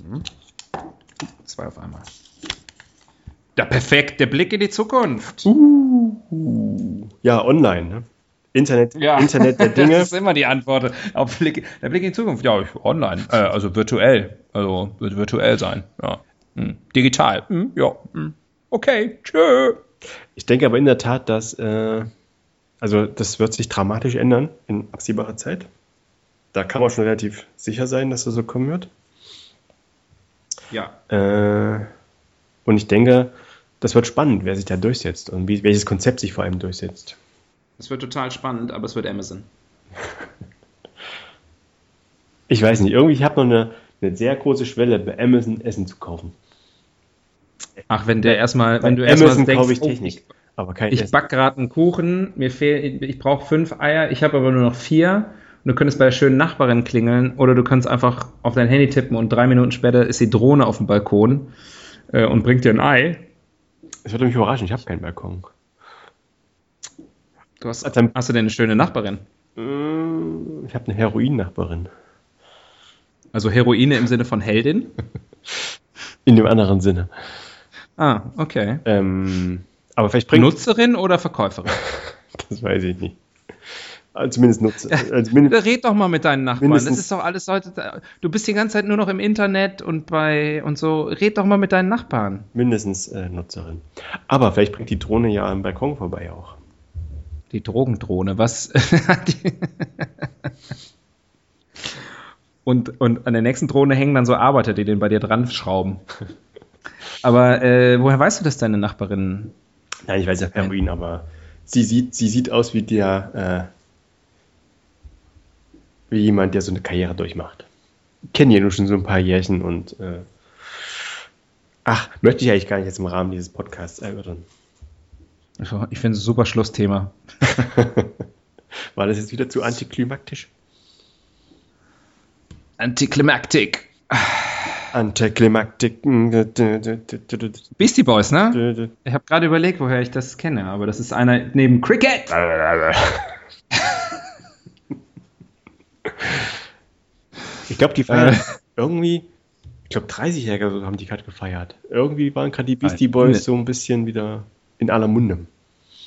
Mhm. Zwei auf einmal. Der perfekte Blick in die Zukunft. Uh, ja, online. Ne? Internet, ja. Internet der Dinge. das ist immer die Antwort. Auf Blick, der Blick in die Zukunft. Ja, online. Äh, also virtuell. Also wird virtuell sein. Ja. Hm. Digital. Hm. Ja. Hm. Okay. Tschö. Ich denke aber in der Tat, dass äh, also das wird sich dramatisch ändern in absehbarer Zeit. Da kann man schon relativ sicher sein, dass das so kommen wird. Ja. Äh, und ich denke, das wird spannend, wer sich da durchsetzt und wie, welches Konzept sich vor allem durchsetzt. Es wird total spannend, aber es wird Amazon. ich weiß nicht, irgendwie, ich habe noch eine, eine sehr große Schwelle, bei Amazon Essen zu kaufen. Ach, wenn der erstmal, wenn du erstmal denkst, ich Technik, oh, aber kein Ich back gerade einen Kuchen, mir fehlt, ich brauche fünf Eier, ich habe aber nur noch vier. Und du könntest bei der schönen Nachbarin klingeln oder du kannst einfach auf dein Handy tippen und drei Minuten später ist die Drohne auf dem Balkon äh, und bringt dir ein Ei. Das würde mich überraschen, ich habe keinen Balkon. Du hast, also, hast du denn eine schöne Nachbarin? Äh, ich habe eine Heroin-Nachbarin. Also Heroine im Sinne von Heldin? In dem anderen Sinne. Ah, okay. Ähm, aber vielleicht bringt Nutzerin oder Verkäuferin? das weiß ich nicht. Also zumindest nutze. Also mindest, Red doch mal mit deinen Nachbarn. Das ist doch alles heute. Du bist die ganze Zeit nur noch im Internet und bei und so. Red doch mal mit deinen Nachbarn. Mindestens äh, Nutzerin. Aber vielleicht bringt die Drohne ja am Balkon vorbei auch. Die Drogendrohne, was? und, und an der nächsten Drohne hängen dann so Arbeiter, die den bei dir dran schrauben. Aber äh, woher weißt du, dass deine Nachbarin. Nein, ich weiß ja Heroin, aber sie sieht, sie sieht aus wie der. Äh, wie jemand, der so eine Karriere durchmacht. Kenne ja nur schon so ein paar Jährchen und äh, ach, möchte ich eigentlich gar nicht jetzt im Rahmen dieses Podcasts erörtern. Ich finde es ein super Schlussthema. War das jetzt wieder zu antiklimaktisch? Antiklimaktik. Antiklimaktik. Beastie Boys, ne? Ich habe gerade überlegt, woher ich das kenne, aber das ist einer neben Cricket. Ich glaube, die feiern äh. irgendwie, ich glaube 30-Jährige haben die gerade gefeiert. Irgendwie waren gerade die Beastie Boys so ein bisschen wieder in aller Munde.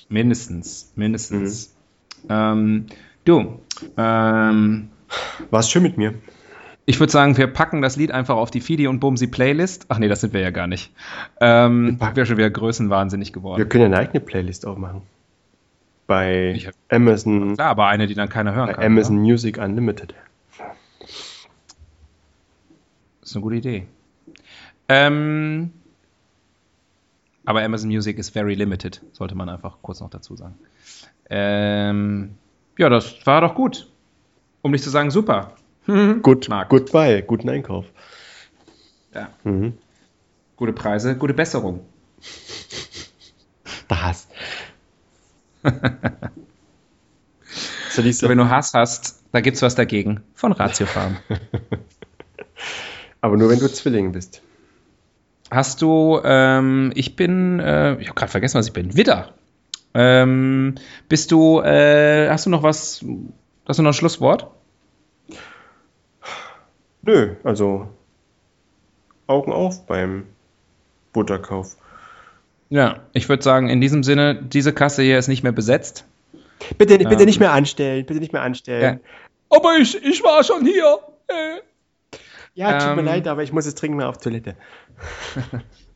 Mindestens, mindestens. Mhm. Ähm, du, ähm, war es schön mit mir. Ich würde sagen, wir packen das Lied einfach auf die Fidi und Bumsi Playlist. Ach nee, das sind wir ja gar nicht. Ähm, wäre schon wieder größenwahnsinnig geworden. Wir können ja eine eigene Playlist aufmachen. Bei hab, Amazon. Klar, aber eine, die dann keiner hören bei kann. Amazon oder? Music Unlimited. Das ist eine gute Idee. Ähm, aber Amazon Music ist very limited, sollte man einfach kurz noch dazu sagen. Ähm, ja, das war doch gut. Um nicht zu sagen, super. Gut, Marc. goodbye, guten Einkauf. Ja. Mhm. Gute Preise, gute Besserung. Das. so, wenn du Hass hast, da gibt's was dagegen. Von Ratio Farm. Aber nur wenn du Zwilling bist. Hast du, ähm, ich bin, äh, ich habe gerade vergessen, was ich bin. Widder. Ähm, bist du, äh, hast du noch was, hast du noch ein Schlusswort? Nö, also Augen auf beim Butterkauf. Ja, ich würde sagen, in diesem Sinne, diese Kasse hier ist nicht mehr besetzt. Bitte, bitte ähm, nicht mehr anstellen, bitte nicht mehr anstellen. Ja. Aber ich, ich war schon hier. Äh. Ja, tut ähm, mir leid, aber ich muss jetzt dringend mal auf Toilette.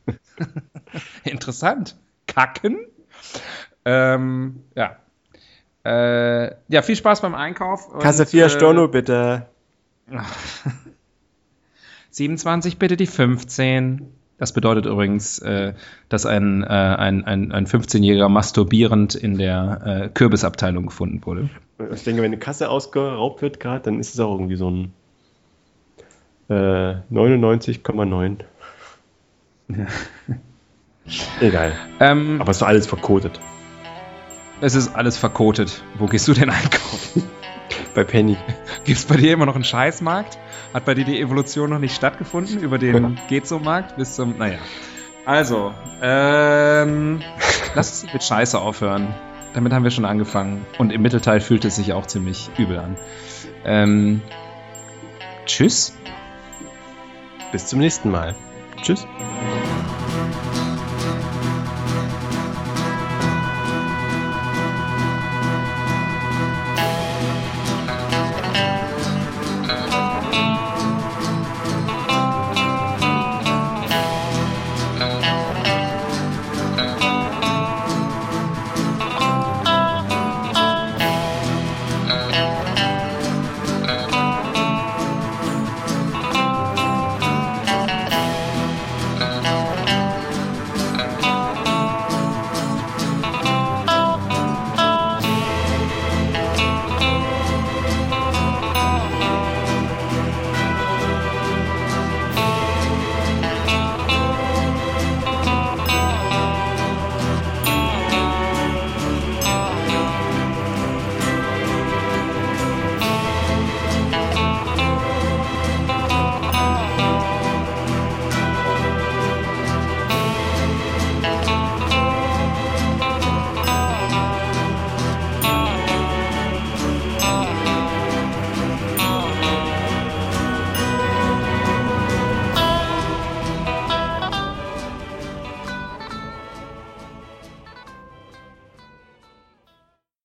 Interessant. Kacken? Ähm, ja. Äh, ja, viel Spaß beim Einkauf. Kasse 4 äh, Storno, bitte. 27 bitte die 15. Das bedeutet übrigens, äh, dass ein, äh, ein, ein, ein 15-Jähriger masturbierend in der äh, Kürbisabteilung gefunden wurde. Ich denke, wenn eine Kasse ausgeraubt wird gerade, dann ist es auch irgendwie so ein äh, 99,9. Egal. Ähm, Aber es ist alles verkotet. Es ist alles verkotet. Wo gehst du denn einkaufen? Bei Penny. Gibt es bei dir immer noch einen Scheißmarkt? Hat bei dir die Evolution noch nicht stattgefunden über den geht so Markt bis zum. Naja. Also, ähm, lass uns mit Scheiße aufhören. Damit haben wir schon angefangen. Und im Mittelteil fühlt es sich auch ziemlich übel an. Ähm, tschüss. Bis zum nächsten Mal. Tschüss.